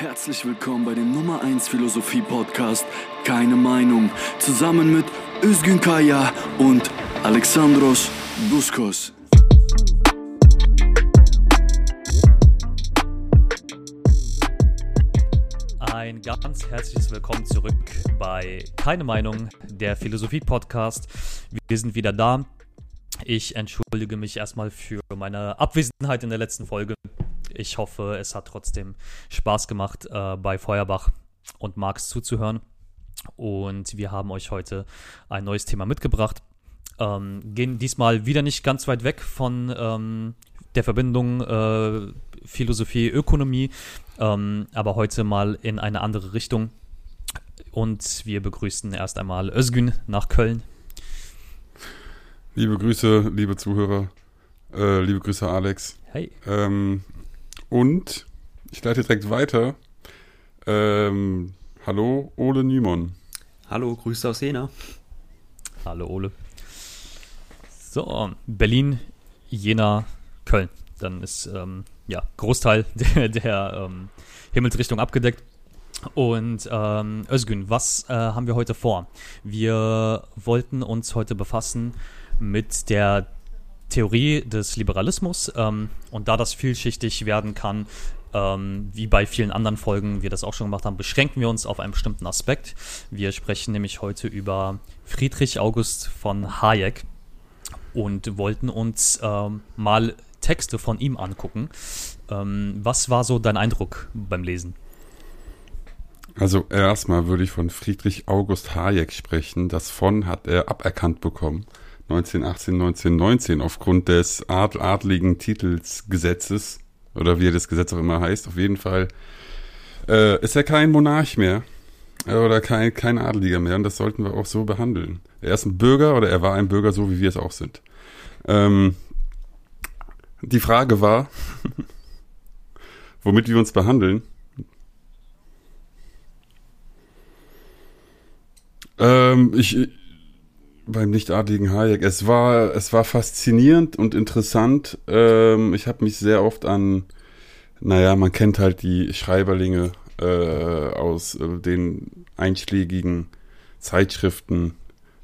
Herzlich willkommen bei dem Nummer 1 Philosophie Podcast Keine Meinung zusammen mit Özgün Kaya und Alexandros Buskos. Ein ganz herzliches Willkommen zurück bei Keine Meinung, der Philosophie Podcast. Wir sind wieder da. Ich entschuldige mich erstmal für meine Abwesenheit in der letzten Folge. Ich hoffe, es hat trotzdem Spaß gemacht, äh, bei Feuerbach und Marx zuzuhören. Und wir haben euch heute ein neues Thema mitgebracht. Ähm, gehen diesmal wieder nicht ganz weit weg von ähm, der Verbindung äh, Philosophie, Ökonomie, ähm, aber heute mal in eine andere Richtung. Und wir begrüßen erst einmal Özgün nach Köln. Liebe Grüße, liebe Zuhörer. Äh, liebe Grüße, Alex. Hey. Ähm, und ich leite direkt weiter. Ähm, hallo, Ole Nymon. Hallo, Grüße aus Jena. Hallo, Ole. So, Berlin, Jena, Köln. Dann ist ähm, ja Großteil der, der ähm, Himmelsrichtung abgedeckt. Und ähm, Özgün, was äh, haben wir heute vor? Wir wollten uns heute befassen mit der Theorie des Liberalismus ähm, und da das vielschichtig werden kann, ähm, wie bei vielen anderen Folgen wir das auch schon gemacht haben, beschränken wir uns auf einen bestimmten Aspekt. Wir sprechen nämlich heute über Friedrich August von Hayek und wollten uns ähm, mal Texte von ihm angucken. Ähm, was war so dein Eindruck beim Lesen? Also erstmal würde ich von Friedrich August Hayek sprechen. Das von hat er aberkannt bekommen. 1918, 1919 aufgrund des Ad adligen Titelsgesetzes oder wie das Gesetz auch immer heißt. Auf jeden Fall äh, ist er kein Monarch mehr äh, oder kein, kein Adeliger mehr und das sollten wir auch so behandeln. Er ist ein Bürger oder er war ein Bürger, so wie wir es auch sind. Ähm, die Frage war, womit wir uns behandeln. Ähm, ich, beim nichtadligen Hayek. Es war, es war faszinierend und interessant. Ähm, ich habe mich sehr oft an, naja, man kennt halt die Schreiberlinge äh, aus äh, den einschlägigen Zeitschriften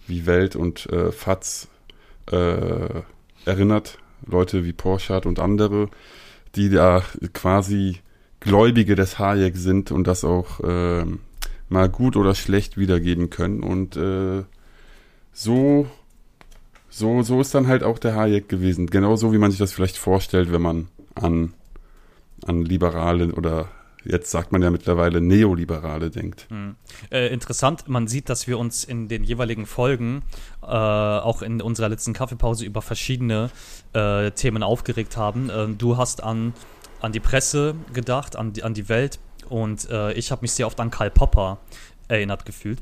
wie Welt und äh, Fatz äh, erinnert. Leute wie Porschat und andere, die da quasi Gläubige des Hayek sind und das auch äh, mal gut oder schlecht wiedergeben können. Und äh, so, so, so ist dann halt auch der Hayek gewesen. Genauso wie man sich das vielleicht vorstellt, wenn man an, an Liberale oder jetzt sagt man ja mittlerweile Neoliberale denkt. Hm. Äh, interessant, man sieht, dass wir uns in den jeweiligen Folgen, äh, auch in unserer letzten Kaffeepause, über verschiedene äh, Themen aufgeregt haben. Ähm, du hast an, an die Presse gedacht, an die, an die Welt und äh, ich habe mich sehr oft an Karl Popper erinnert gefühlt.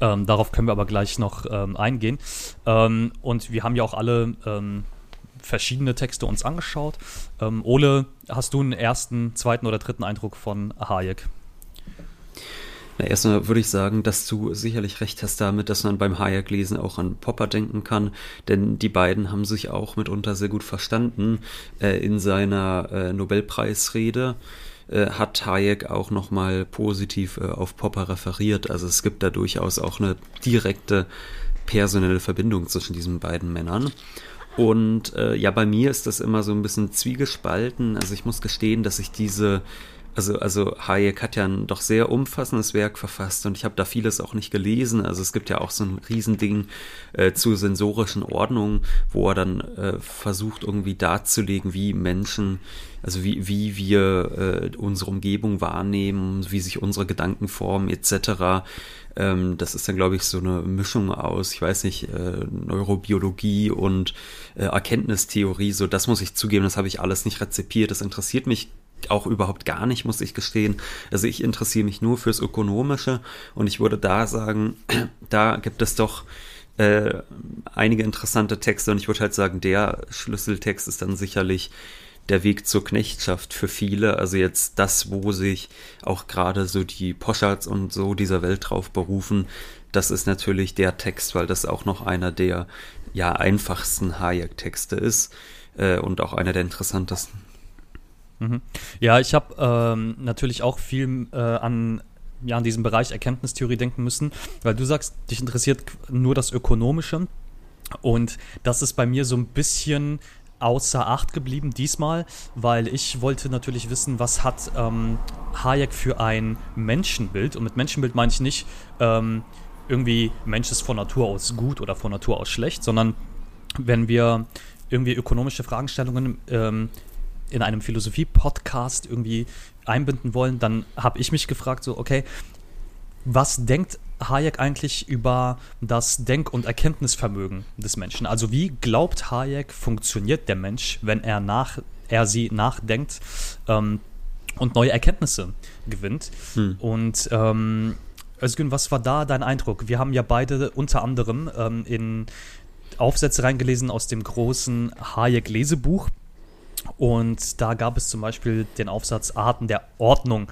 Ähm, darauf können wir aber gleich noch ähm, eingehen. Ähm, und wir haben ja auch alle ähm, verschiedene Texte uns angeschaut. Ähm, Ole, hast du einen ersten, zweiten oder dritten Eindruck von Hayek? Na, erstmal würde ich sagen, dass du sicherlich recht hast damit, dass man beim Hayek-Lesen auch an Popper denken kann, denn die beiden haben sich auch mitunter sehr gut verstanden äh, in seiner äh, Nobelpreisrede äh, hat Hayek auch nochmal positiv äh, auf Popper referiert. Also es gibt da durchaus auch eine direkte personelle Verbindung zwischen diesen beiden Männern. Und äh, ja, bei mir ist das immer so ein bisschen zwiegespalten. Also ich muss gestehen, dass ich diese also, also Hayek hat ja ein doch sehr umfassendes Werk verfasst und ich habe da vieles auch nicht gelesen. Also es gibt ja auch so ein Riesending äh, zu sensorischen Ordnungen, wo er dann äh, versucht irgendwie darzulegen, wie Menschen, also wie, wie wir äh, unsere Umgebung wahrnehmen, wie sich unsere Gedanken formen etc. Ähm, das ist dann, glaube ich, so eine Mischung aus, ich weiß nicht, äh, Neurobiologie und äh, Erkenntnistheorie. So, das muss ich zugeben, das habe ich alles nicht rezipiert. Das interessiert mich auch überhaupt gar nicht, muss ich gestehen. Also ich interessiere mich nur fürs Ökonomische und ich würde da sagen, da gibt es doch äh, einige interessante Texte und ich würde halt sagen, der Schlüsseltext ist dann sicherlich der Weg zur Knechtschaft für viele. Also jetzt das, wo sich auch gerade so die Poschards und so dieser Welt drauf berufen, das ist natürlich der Text, weil das auch noch einer der ja einfachsten Hayek-Texte ist äh, und auch einer der interessantesten. Mhm. Ja, ich habe ähm, natürlich auch viel äh, an, ja, an diesem Bereich Erkenntnistheorie denken müssen, weil du sagst, dich interessiert nur das Ökonomische. Und das ist bei mir so ein bisschen außer Acht geblieben diesmal, weil ich wollte natürlich wissen, was hat ähm, Hayek für ein Menschenbild. Und mit Menschenbild meine ich nicht ähm, irgendwie Mensch ist von Natur aus gut oder von Natur aus schlecht, sondern wenn wir irgendwie ökonomische Fragestellungen ähm, in einem Philosophie-Podcast irgendwie einbinden wollen, dann habe ich mich gefragt, so, okay, was denkt Hayek eigentlich über das Denk- und Erkenntnisvermögen des Menschen? Also wie glaubt Hayek, funktioniert der Mensch, wenn er nach er sie nachdenkt ähm, und neue Erkenntnisse gewinnt? Hm. Und ähm, Özgün, was war da dein Eindruck? Wir haben ja beide unter anderem ähm, in Aufsätze reingelesen aus dem großen Hayek-Lesebuch. Und da gab es zum Beispiel den Aufsatz Arten der Ordnung.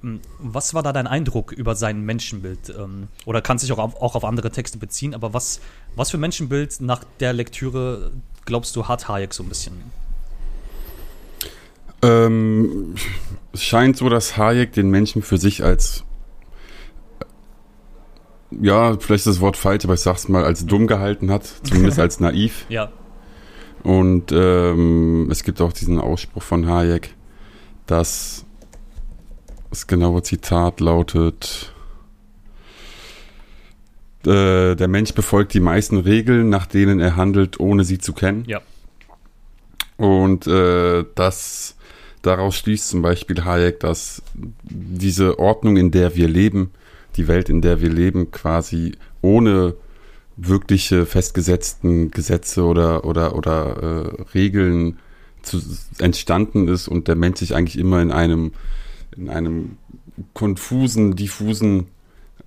Hm, was war da dein Eindruck über sein Menschenbild? Ähm, oder kann sich auch auf, auch auf andere Texte beziehen, aber was, was für Menschenbild nach der Lektüre glaubst du hat Hayek so ein bisschen? Ähm, es scheint so, dass Hayek den Menschen für sich als ja, vielleicht ist das Wort falsch, aber ich sag's mal, als dumm gehalten hat, zumindest als naiv. Ja. Und ähm, es gibt auch diesen Ausspruch von Hayek, dass das genaue Zitat lautet, äh, der Mensch befolgt die meisten Regeln, nach denen er handelt, ohne sie zu kennen. Ja. Und äh, das daraus schließt zum Beispiel Hayek, dass diese Ordnung, in der wir leben, die Welt, in der wir leben, quasi ohne wirkliche festgesetzten Gesetze oder oder oder äh, Regeln zu, entstanden ist und der Mensch sich eigentlich immer in einem in einem konfusen, diffusen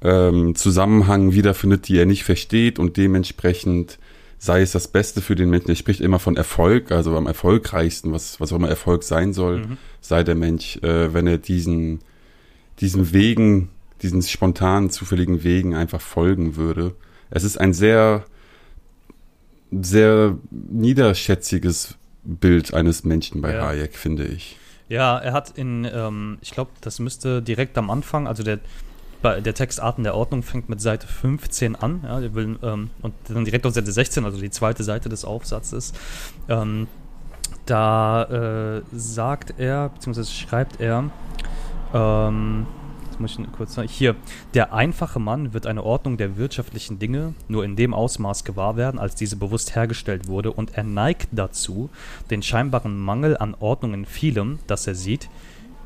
ähm, Zusammenhang wiederfindet, die er nicht versteht und dementsprechend sei es das Beste für den Menschen. Er spricht immer von Erfolg, also am erfolgreichsten, was, was auch immer Erfolg sein soll, mhm. sei der Mensch, äh, wenn er diesen, diesen Wegen diesen spontanen, zufälligen Wegen einfach folgen würde. Es ist ein sehr, sehr niederschätziges Bild eines Menschen bei ja. Hayek, finde ich. Ja, er hat in, ähm, ich glaube, das müsste direkt am Anfang, also der, der Text Arten der Ordnung fängt mit Seite 15 an, ja, will, ähm, und dann direkt auf Seite 16, also die zweite Seite des Aufsatzes. Ähm, da äh, sagt er, beziehungsweise schreibt er, ähm, Jetzt muss ich kurz sagen. Hier. Der einfache Mann wird eine Ordnung der wirtschaftlichen Dinge nur in dem Ausmaß gewahr werden, als diese bewusst hergestellt wurde, und er neigt dazu, den scheinbaren Mangel an Ordnung in vielem, das er sieht,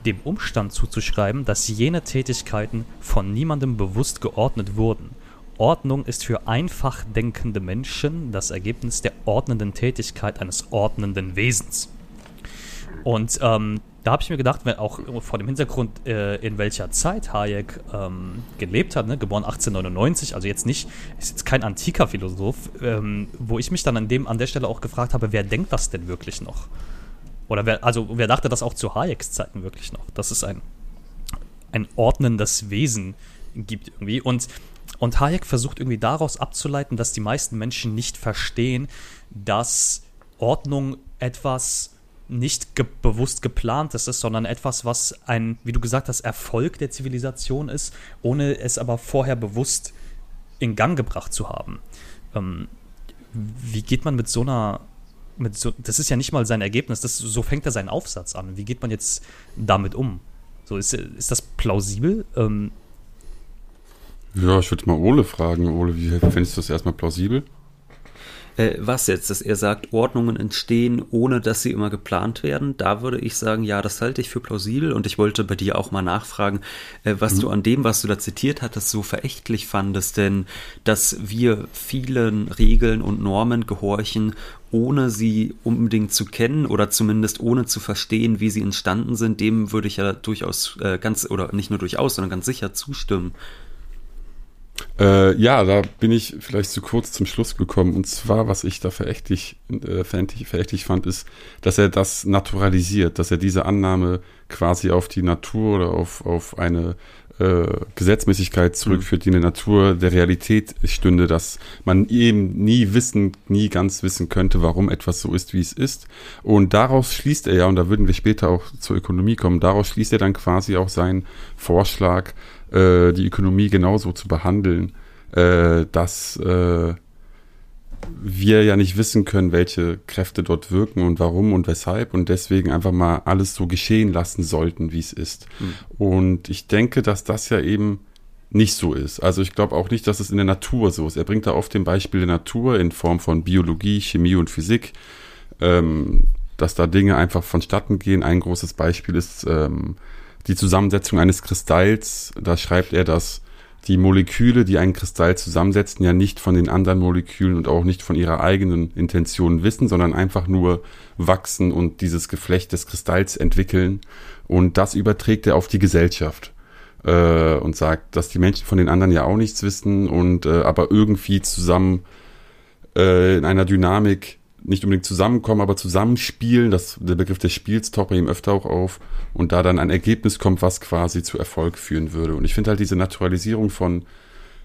dem Umstand zuzuschreiben, dass jene Tätigkeiten von niemandem bewusst geordnet wurden. Ordnung ist für einfach denkende Menschen das Ergebnis der ordnenden Tätigkeit eines ordnenden Wesens. Und ähm, da habe ich mir gedacht, wenn auch vor dem Hintergrund, äh, in welcher Zeit Hayek ähm, gelebt hat, ne? geboren 1899, also jetzt nicht, ist jetzt kein antiker Philosoph, ähm, wo ich mich dann an, dem, an der Stelle auch gefragt habe, wer denkt das denn wirklich noch? Oder wer, also wer dachte das auch zu Hayeks Zeiten wirklich noch, dass es ein, ein ordnendes Wesen gibt irgendwie. Und, und Hayek versucht irgendwie daraus abzuleiten, dass die meisten Menschen nicht verstehen, dass Ordnung etwas nicht ge bewusst geplantes ist, sondern etwas, was ein, wie du gesagt hast, Erfolg der Zivilisation ist, ohne es aber vorher bewusst in Gang gebracht zu haben. Ähm, wie geht man mit so einer, mit so, das ist ja nicht mal sein Ergebnis, das, so fängt er seinen Aufsatz an. Wie geht man jetzt damit um? So, ist, ist das plausibel? Ähm, ja, ich würde mal Ole fragen. Ole, wie findest du das erstmal plausibel? Äh, was jetzt, dass er sagt, Ordnungen entstehen, ohne dass sie immer geplant werden, da würde ich sagen, ja, das halte ich für plausibel und ich wollte bei dir auch mal nachfragen, äh, was mhm. du an dem, was du da zitiert hattest, so verächtlich fandest, denn dass wir vielen Regeln und Normen gehorchen, ohne sie unbedingt zu kennen oder zumindest ohne zu verstehen, wie sie entstanden sind, dem würde ich ja durchaus äh, ganz, oder nicht nur durchaus, sondern ganz sicher zustimmen. Äh, ja, da bin ich vielleicht zu kurz zum Schluss gekommen. Und zwar, was ich da verächtlich, äh, verächtlich, verächtlich fand, ist, dass er das naturalisiert, dass er diese Annahme quasi auf die Natur oder auf, auf eine äh, Gesetzmäßigkeit zurückführt, die in der Natur der Realität stünde, dass man eben nie wissen, nie ganz wissen könnte, warum etwas so ist, wie es ist. Und daraus schließt er ja, und da würden wir später auch zur Ökonomie kommen, daraus schließt er dann quasi auch seinen Vorschlag, äh, die Ökonomie genauso zu behandeln, äh, dass äh, wir ja nicht wissen können, welche Kräfte dort wirken und warum und weshalb und deswegen einfach mal alles so geschehen lassen sollten, wie es ist. Mhm. Und ich denke, dass das ja eben nicht so ist. Also ich glaube auch nicht, dass es in der Natur so ist. Er bringt da oft den Beispiel der Natur in Form von Biologie, Chemie und Physik, ähm, dass da Dinge einfach vonstatten gehen. Ein großes Beispiel ist ähm, die Zusammensetzung eines Kristalls. Da schreibt er, dass die Moleküle, die einen Kristall zusammensetzen, ja nicht von den anderen Molekülen und auch nicht von ihrer eigenen Intention wissen, sondern einfach nur wachsen und dieses Geflecht des Kristalls entwickeln. Und das überträgt er auf die Gesellschaft äh, und sagt, dass die Menschen von den anderen ja auch nichts wissen und äh, aber irgendwie zusammen äh, in einer Dynamik nicht unbedingt zusammenkommen, aber zusammenspielen. Das, der Begriff des Spiels taucht bei ihm öfter auch auf und da dann ein Ergebnis kommt, was quasi zu Erfolg führen würde. Und ich finde halt diese Naturalisierung von,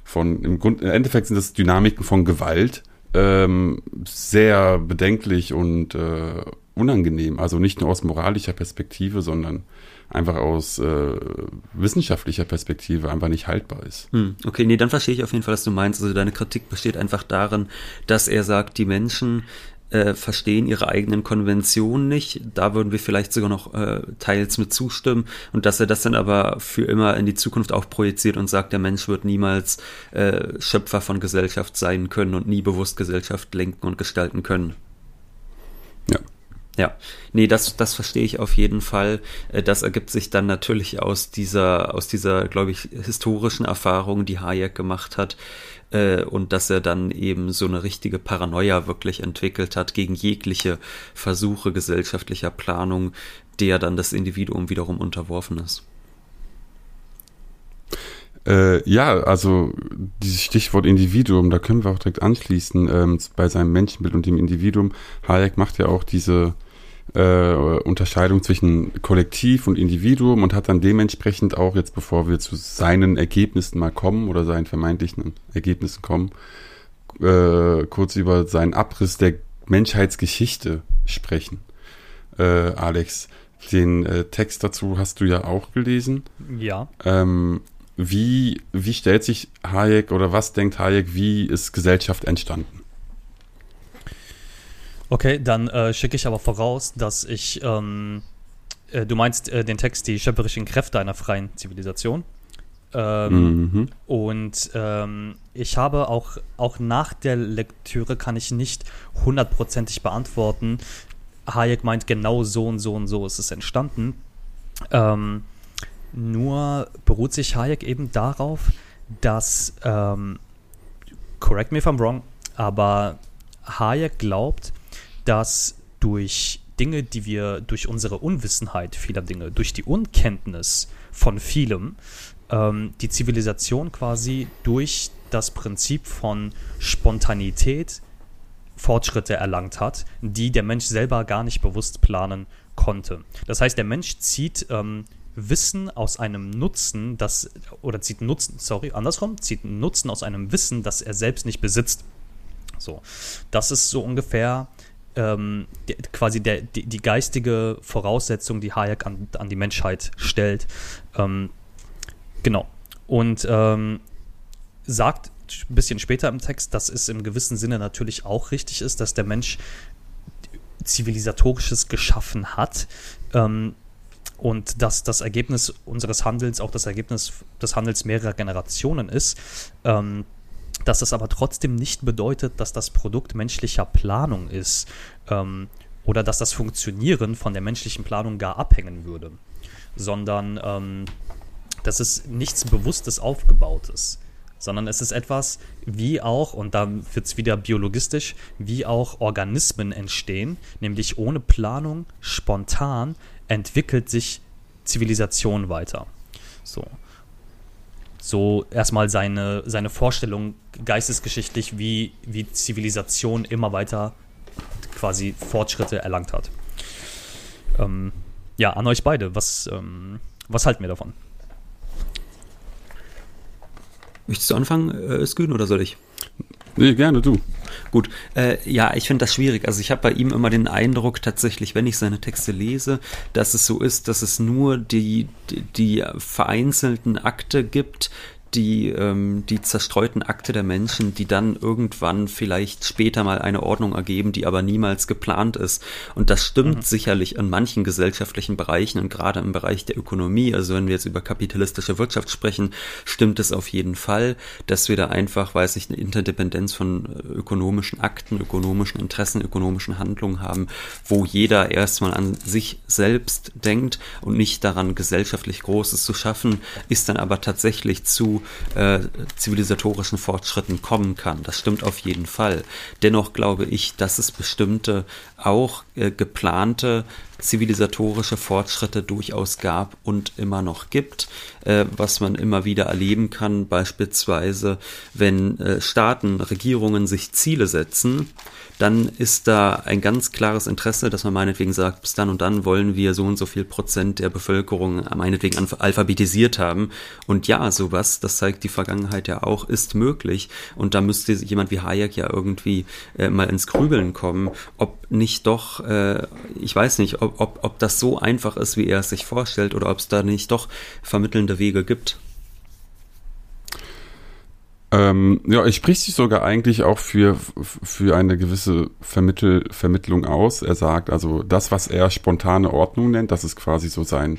von im, Grund, im Endeffekt sind das Dynamiken von Gewalt ähm, sehr bedenklich und äh, unangenehm. Also nicht nur aus moralischer Perspektive, sondern einfach aus äh, wissenschaftlicher Perspektive einfach nicht haltbar ist. Hm, okay, nee, dann verstehe ich auf jeden Fall, was du meinst. Also deine Kritik besteht einfach darin, dass er sagt, die Menschen äh, verstehen ihre eigenen Konventionen nicht. Da würden wir vielleicht sogar noch äh, teils mit zustimmen. Und dass er das dann aber für immer in die Zukunft auch projiziert und sagt, der Mensch wird niemals äh, Schöpfer von Gesellschaft sein können und nie bewusst Gesellschaft lenken und gestalten können. Ja. Ja, nee, das, das verstehe ich auf jeden Fall. Äh, das ergibt sich dann natürlich aus dieser, aus dieser, glaube ich, historischen Erfahrung, die Hayek gemacht hat, äh, und dass er dann eben so eine richtige Paranoia wirklich entwickelt hat gegen jegliche Versuche gesellschaftlicher Planung, der dann das Individuum wiederum unterworfen ist. Äh, ja, also dieses Stichwort Individuum, da können wir auch direkt anschließen ähm, bei seinem Menschenbild und dem Individuum. Hayek macht ja auch diese äh, Unterscheidung zwischen Kollektiv und Individuum und hat dann dementsprechend auch jetzt, bevor wir zu seinen Ergebnissen mal kommen oder seinen vermeintlichen Ergebnissen kommen, äh, kurz über seinen Abriss der Menschheitsgeschichte sprechen. Äh, Alex, den äh, Text dazu hast du ja auch gelesen. Ja. Ähm, wie, wie stellt sich Hayek oder was denkt Hayek, wie ist Gesellschaft entstanden? Okay, dann äh, schicke ich aber voraus, dass ich, ähm, äh, du meinst äh, den Text, die schöpferischen Kräfte einer freien Zivilisation. Ähm, mhm. Und ähm, ich habe auch, auch nach der Lektüre kann ich nicht hundertprozentig beantworten. Hayek meint genau so und so und so ist es entstanden. Ähm, nur beruht sich Hayek eben darauf, dass, ähm, correct me if I'm wrong, aber Hayek glaubt, dass durch Dinge, die wir durch unsere Unwissenheit vieler Dinge, durch die Unkenntnis von vielem, ähm, die Zivilisation quasi durch das Prinzip von Spontanität Fortschritte erlangt hat, die der Mensch selber gar nicht bewusst planen konnte. Das heißt, der Mensch zieht ähm, Wissen aus einem Nutzen, das oder zieht Nutzen, sorry, andersrum, zieht Nutzen aus einem Wissen, das er selbst nicht besitzt. So, das ist so ungefähr ähm, die, quasi der, die, die, geistige Voraussetzung, die Hayek an, an die Menschheit stellt. Ähm, genau. Und ähm, sagt ein bisschen später im Text, dass es im gewissen Sinne natürlich auch richtig ist, dass der Mensch zivilisatorisches geschaffen hat. Ähm, und dass das Ergebnis unseres Handelns auch das Ergebnis des Handels mehrerer Generationen ist. Ähm, dass das aber trotzdem nicht bedeutet, dass das Produkt menschlicher Planung ist ähm, oder dass das Funktionieren von der menschlichen Planung gar abhängen würde, sondern ähm, dass es nichts Bewusstes aufgebautes, sondern es ist etwas wie auch, und da wird es wieder biologistisch, wie auch Organismen entstehen, nämlich ohne Planung, spontan entwickelt sich Zivilisation weiter. So so erstmal seine, seine Vorstellung geistesgeschichtlich, wie, wie Zivilisation immer weiter quasi Fortschritte erlangt hat. Ähm, ja, an euch beide, was, ähm, was halten wir davon? Möchtest du anfangen, äh, Skün, oder soll ich? Nee, gerne, du. Gut, äh, ja, ich finde das schwierig. Also ich habe bei ihm immer den Eindruck tatsächlich, wenn ich seine Texte lese, dass es so ist, dass es nur die, die, die vereinzelten Akte gibt, die, ähm, die zerstreuten Akte der Menschen, die dann irgendwann vielleicht später mal eine Ordnung ergeben, die aber niemals geplant ist. Und das stimmt mhm. sicherlich in manchen gesellschaftlichen Bereichen und gerade im Bereich der Ökonomie, also wenn wir jetzt über kapitalistische Wirtschaft sprechen, stimmt es auf jeden Fall, dass wir da einfach, weiß ich, eine Interdependenz von äh, ökonomischen Akten, ökonomischen Interessen, ökonomischen Handlungen haben, wo jeder erstmal an sich selbst denkt und nicht daran, gesellschaftlich Großes zu schaffen, ist dann aber tatsächlich zu äh, zivilisatorischen Fortschritten kommen kann. Das stimmt auf jeden Fall. Dennoch glaube ich, dass es bestimmte auch äh, geplante zivilisatorische Fortschritte durchaus gab und immer noch gibt, äh, was man immer wieder erleben kann, beispielsweise wenn äh, Staaten, Regierungen sich Ziele setzen, dann ist da ein ganz klares Interesse, dass man meinetwegen sagt, bis dann und dann wollen wir so und so viel Prozent der Bevölkerung meinetwegen alphabetisiert haben. Und ja, sowas, das zeigt die Vergangenheit ja auch, ist möglich. Und da müsste jemand wie Hayek ja irgendwie äh, mal ins Grübeln kommen, ob nicht doch, äh, ich weiß nicht, ob, ob, ob das so einfach ist, wie er es sich vorstellt, oder ob es da nicht doch vermittelnde Wege gibt. Ähm, ja, es spricht sich sogar eigentlich auch für, für eine gewisse Vermittel, Vermittlung aus. Er sagt also, das, was er spontane Ordnung nennt, das ist quasi so sein,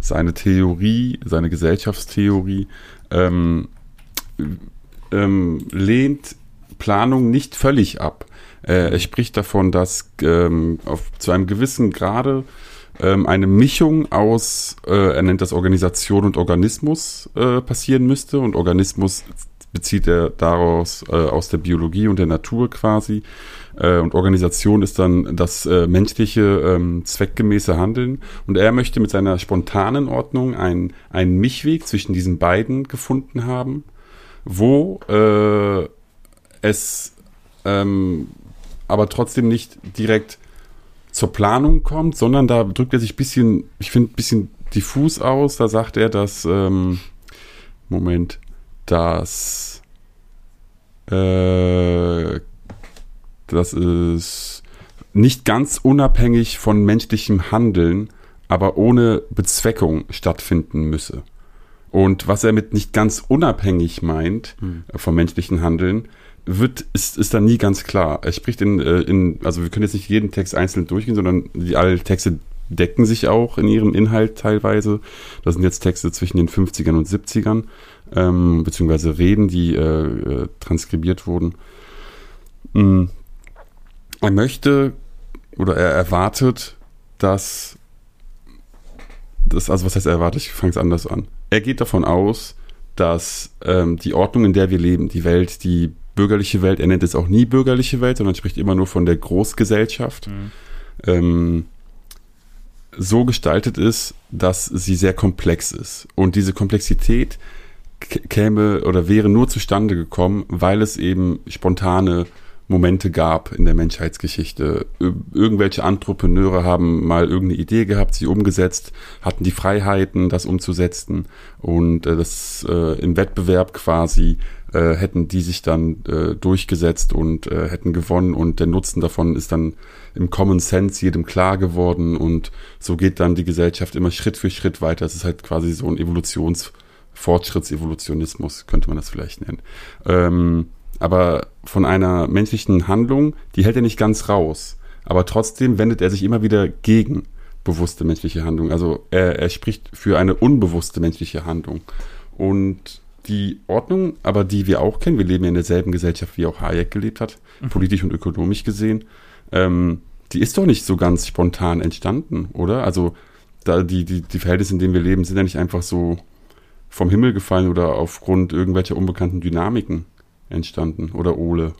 seine Theorie, seine Gesellschaftstheorie, ähm, ähm, lehnt Planung nicht völlig ab. Äh, er spricht davon, dass ähm, auf, zu einem gewissen Grade ähm, eine Mischung aus, äh, er nennt das Organisation und Organismus äh, passieren müsste und Organismus bezieht er daraus äh, aus der Biologie und der Natur quasi. Äh, und Organisation ist dann das äh, menschliche, ähm, zweckgemäße Handeln. Und er möchte mit seiner spontanen Ordnung einen, einen Mischweg zwischen diesen beiden gefunden haben, wo äh, es ähm, aber trotzdem nicht direkt zur Planung kommt, sondern da drückt er sich ein bisschen, ich finde, ein bisschen diffus aus. Da sagt er, dass, ähm, Moment, dass äh, das ist nicht ganz unabhängig von menschlichem Handeln, aber ohne Bezweckung stattfinden müsse. Und was er mit nicht ganz unabhängig meint mhm. vom menschlichen Handeln, wird, ist, ist dann nie ganz klar. Er spricht in, äh, in, also wir können jetzt nicht jeden Text einzeln durchgehen, sondern die alle Texte decken sich auch in ihrem Inhalt teilweise. Das sind jetzt Texte zwischen den 50ern und 70ern ähm, beziehungsweise Reden, die äh, äh, transkribiert wurden. Mhm. Er möchte oder er erwartet, dass das, also was heißt er erwartet? Ich fange es anders an. Er geht davon aus, dass ähm, die Ordnung, in der wir leben, die Welt, die bürgerliche Welt, er nennt es auch nie bürgerliche Welt, sondern spricht immer nur von der Großgesellschaft, mhm. ähm, so gestaltet ist, dass sie sehr komplex ist. Und diese Komplexität käme oder wäre nur zustande gekommen, weil es eben spontane Momente gab in der Menschheitsgeschichte. Irgendwelche Entrepreneure haben mal irgendeine Idee gehabt, sie umgesetzt, hatten die Freiheiten, das umzusetzen und äh, das äh, im Wettbewerb quasi äh, hätten die sich dann äh, durchgesetzt und äh, hätten gewonnen und der Nutzen davon ist dann im Common Sense jedem klar geworden und so geht dann die Gesellschaft immer Schritt für Schritt weiter. Es ist halt quasi so ein Evolutions Fortschrittsevolutionismus könnte man das vielleicht nennen. Ähm, aber von einer menschlichen Handlung, die hält er nicht ganz raus. Aber trotzdem wendet er sich immer wieder gegen bewusste menschliche Handlung. Also er, er spricht für eine unbewusste menschliche Handlung. Und die Ordnung, aber die wir auch kennen, wir leben ja in derselben Gesellschaft, wie auch Hayek gelebt hat, mhm. politisch und ökonomisch gesehen, ähm, die ist doch nicht so ganz spontan entstanden, oder? Also da die, die, die Verhältnisse, in denen wir leben, sind ja nicht einfach so vom Himmel gefallen oder aufgrund irgendwelcher unbekannten Dynamiken entstanden oder Ole?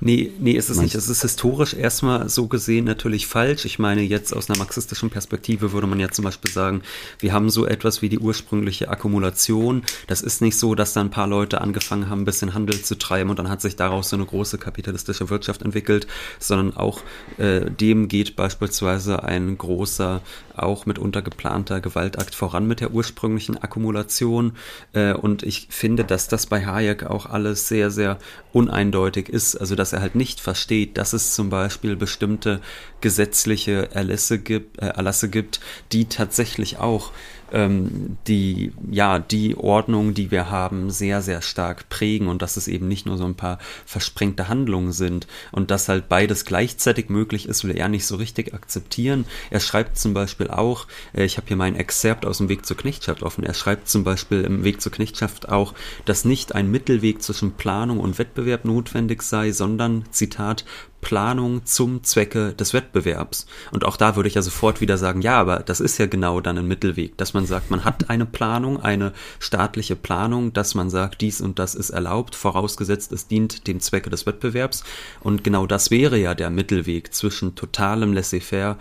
Nee, nee, ist es nicht. Es ist historisch erstmal so gesehen natürlich falsch. Ich meine, jetzt aus einer marxistischen Perspektive würde man ja zum Beispiel sagen, wir haben so etwas wie die ursprüngliche Akkumulation. Das ist nicht so, dass da ein paar Leute angefangen haben, ein bisschen Handel zu treiben und dann hat sich daraus so eine große kapitalistische Wirtschaft entwickelt, sondern auch äh, dem geht beispielsweise ein großer, auch mitunter geplanter Gewaltakt voran mit der ursprünglichen Akkumulation. Äh, und ich finde, dass das bei Hayek auch alles sehr, sehr uneindeutig ist. Also, dass er halt nicht versteht, dass es zum Beispiel bestimmte gesetzliche Erlässe gibt, äh, Erlasse gibt, die tatsächlich auch ähm, die, ja, die Ordnung, die wir haben, sehr, sehr stark prägen und dass es eben nicht nur so ein paar versprengte Handlungen sind und dass halt beides gleichzeitig möglich ist, will er nicht so richtig akzeptieren. Er schreibt zum Beispiel auch, äh, ich habe hier meinen Exzerpt aus dem Weg zur Knechtschaft offen, er schreibt zum Beispiel im Weg zur Knechtschaft auch, dass nicht ein Mittelweg zwischen Planung und Wettbewerb notwendig sei, sondern, Zitat, Planung zum Zwecke des Wettbewerbs. Und auch da würde ich ja sofort wieder sagen, ja, aber das ist ja genau dann ein Mittelweg, dass man sagt, man hat eine Planung, eine staatliche Planung, dass man sagt, dies und das ist erlaubt, vorausgesetzt es dient dem Zwecke des Wettbewerbs. Und genau das wäre ja der Mittelweg zwischen totalem Laissez-faire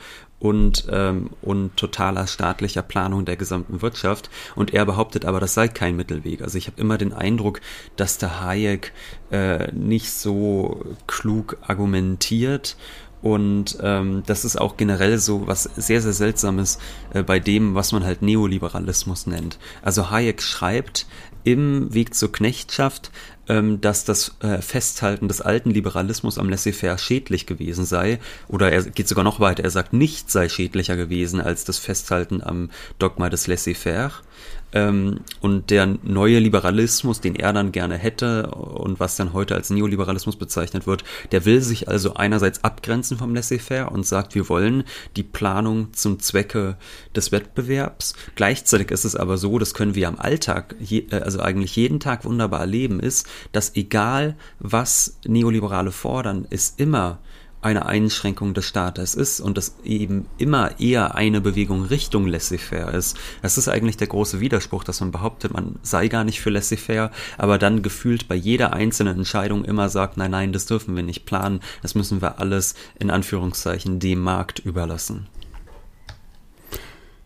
und, ähm, und totaler staatlicher Planung der gesamten Wirtschaft. Und er behauptet aber, das sei kein Mittelweg. Also ich habe immer den Eindruck, dass der Hayek äh, nicht so klug argumentiert. Und ähm, das ist auch generell so was sehr, sehr Seltsames äh, bei dem, was man halt Neoliberalismus nennt. Also Hayek schreibt im Weg zur Knechtschaft, ähm, dass das äh, Festhalten des alten Liberalismus am Laissez-faire schädlich gewesen sei. Oder er geht sogar noch weiter, er sagt, nichts sei schädlicher gewesen als das Festhalten am Dogma des Laissez-faire. Ähm, und der neue Liberalismus, den er dann gerne hätte und was dann heute als Neoliberalismus bezeichnet wird, der will sich also einerseits abgrenzen vom Laissez-faire und sagt, wir wollen die Planung zum Zwecke des Wettbewerbs. Gleichzeitig ist es aber so, das können wir am Alltag, je, äh, also eigentlich jeden Tag wunderbar erleben, ist, dass egal was Neoliberale fordern, ist immer eine Einschränkung des Staates ist und das eben immer eher eine Bewegung Richtung laissez-faire ist. Das ist eigentlich der große Widerspruch, dass man behauptet, man sei gar nicht für laissez-faire, aber dann gefühlt bei jeder einzelnen Entscheidung immer sagt, nein, nein, das dürfen wir nicht planen, das müssen wir alles in Anführungszeichen dem Markt überlassen.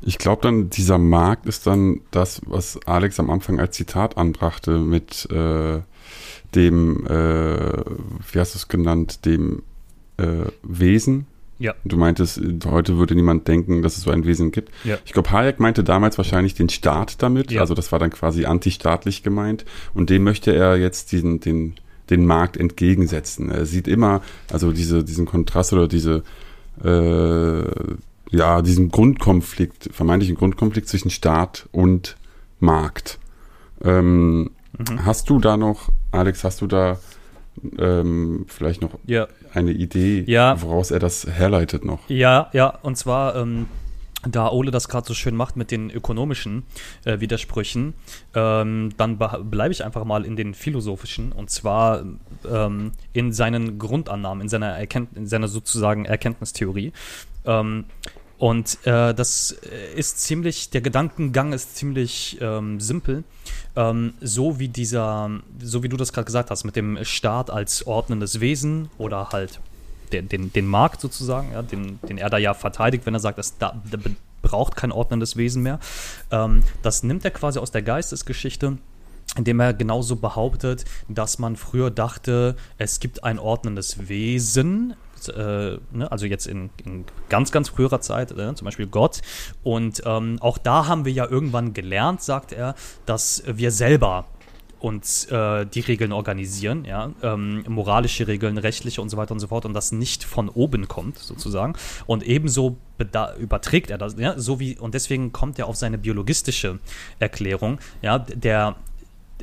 Ich glaube dann, dieser Markt ist dann das, was Alex am Anfang als Zitat anbrachte mit äh, dem, äh, wie hast du es genannt, dem äh, Wesen. Ja. Du meintest, heute würde niemand denken, dass es so ein Wesen gibt. Ja. Ich glaube, Hayek meinte damals wahrscheinlich den Staat damit. Ja. Also das war dann quasi antistaatlich gemeint. Und dem möchte er jetzt diesen, den, den Markt entgegensetzen. Er sieht immer, also diese, diesen Kontrast oder diese, äh, ja, diesen Grundkonflikt, vermeintlichen Grundkonflikt zwischen Staat und Markt. Ähm, Mhm. Hast du da noch, Alex, hast du da ähm, vielleicht noch Ja. eine Idee, Ja. woraus er das herleitet noch? Ja, ja, und zwar, ähm, da Ole das gerade so schön macht mit den ökonomischen äh, Widersprüchen, ähm, dann be- bleibe ich einfach mal in den philosophischen und zwar ähm, in seinen Grundannahmen, in seiner, Erkennt in seiner sozusagen Erkenntnistheorie. Und äh, das ist ziemlich, der Gedankengang ist ziemlich ähm, simpel. Ähm, so wie dieser, so wie du das gerade gesagt hast, mit dem Staat als ordnendes Wesen oder halt den, den, den Markt sozusagen, ja, den, den er da ja verteidigt, wenn er sagt, dass da, da braucht kein ordnendes Wesen mehr. Ähm, das nimmt er quasi aus der Geistesgeschichte indem er genauso behauptet, dass man früher dachte, es gibt ein ordnendes Wesen, äh, ne, also jetzt in, in ganz, ganz früherer Zeit, äh, zum Beispiel Gott. Und ähm, auch da haben wir ja irgendwann gelernt, sagt er, dass wir selber uns äh, die Regeln organisieren, ja, ähm, moralische Regeln, rechtliche und so weiter und so fort und das nicht von oben kommt, sozusagen. Und ebenso überträgt er das, ja, so wie, und deswegen kommt er auf seine biologistische Erklärung, ja, der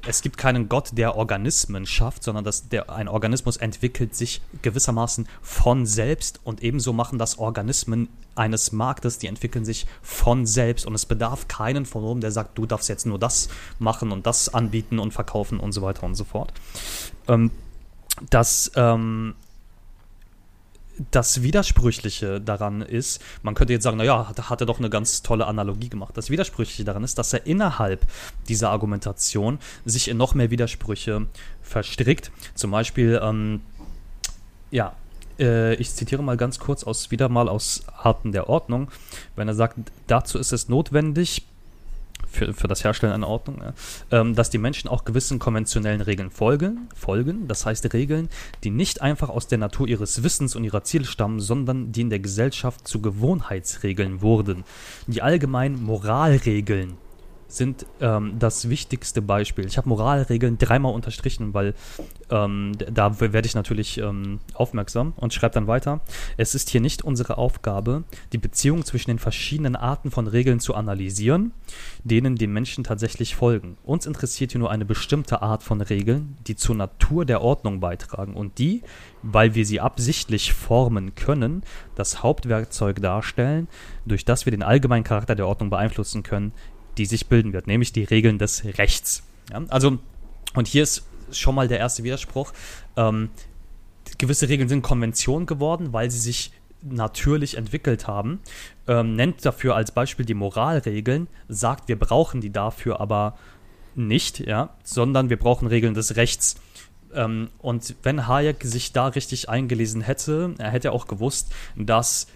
es gibt keinen Gott, der Organismen schafft, sondern dass der, ein Organismus entwickelt sich gewissermaßen von selbst und ebenso machen das Organismen eines Marktes, die entwickeln sich von selbst und es bedarf keinen von oben, der sagt, du darfst jetzt nur das machen und das anbieten und verkaufen und so weiter und so fort. Ähm, das, ähm, das Widersprüchliche daran ist, man könnte jetzt sagen, naja, da hat er doch eine ganz tolle Analogie gemacht. Das Widersprüchliche daran ist, dass er innerhalb dieser Argumentation sich in noch mehr Widersprüche verstrickt. Zum Beispiel, ähm, ja, äh, ich zitiere mal ganz kurz aus wieder mal aus Arten der Ordnung, wenn er sagt, dazu ist es notwendig, für, für das Herstellen einer Ordnung, ja, ähm, dass die Menschen auch gewissen konventionellen Regeln folgen, folgen, das heißt Regeln, die nicht einfach aus der Natur ihres Wissens und ihrer Ziele stammen, sondern die in der Gesellschaft zu Gewohnheitsregeln wurden. Die allgemeinen Moralregeln sind ähm, das wichtigste Beispiel. Ich habe Moralregeln dreimal unterstrichen, weil ähm, da werde ich natürlich ähm, aufmerksam und schreibe dann weiter. Es ist hier nicht unsere Aufgabe, die Beziehung zwischen den verschiedenen Arten von Regeln zu analysieren, denen die Menschen tatsächlich folgen. Uns interessiert hier nur eine bestimmte Art von Regeln, die zur Natur der Ordnung beitragen und die, weil wir sie absichtlich formen können, das Hauptwerkzeug darstellen, durch das wir den allgemeinen Charakter der Ordnung beeinflussen können, die sich bilden wird, nämlich die Regeln des Rechts. Ja, also, und hier ist schon mal der erste Widerspruch. Ähm, gewisse Regeln sind Konvention geworden, weil sie sich natürlich entwickelt haben, ähm, nennt dafür als Beispiel die Moralregeln, sagt, wir brauchen die dafür aber nicht, ja, sondern wir brauchen Regeln des Rechts. Ähm, und wenn Hayek sich da richtig eingelesen hätte, er hätte auch gewusst, dass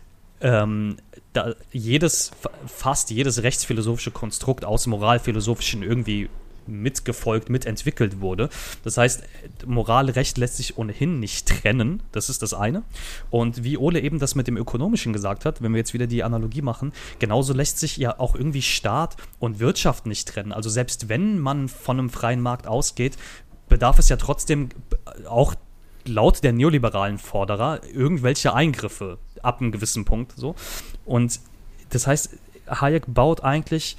ähm, da jedes, fast jedes rechtsphilosophische Konstrukt aus moralphilosophischen irgendwie mitgefolgt, mitentwickelt wurde. Das heißt, Moralrecht lässt sich ohnehin nicht trennen. Das ist das eine. Und wie Ole eben das mit dem Ökonomischen gesagt hat, wenn wir jetzt wieder die Analogie machen, genauso lässt sich ja auch irgendwie Staat und Wirtschaft nicht trennen. Also selbst wenn man von einem freien Markt ausgeht, bedarf es ja trotzdem auch laut der neoliberalen Forderer irgendwelche Eingriffe ab einem gewissen Punkt so. Und das heißt, Hayek baut eigentlich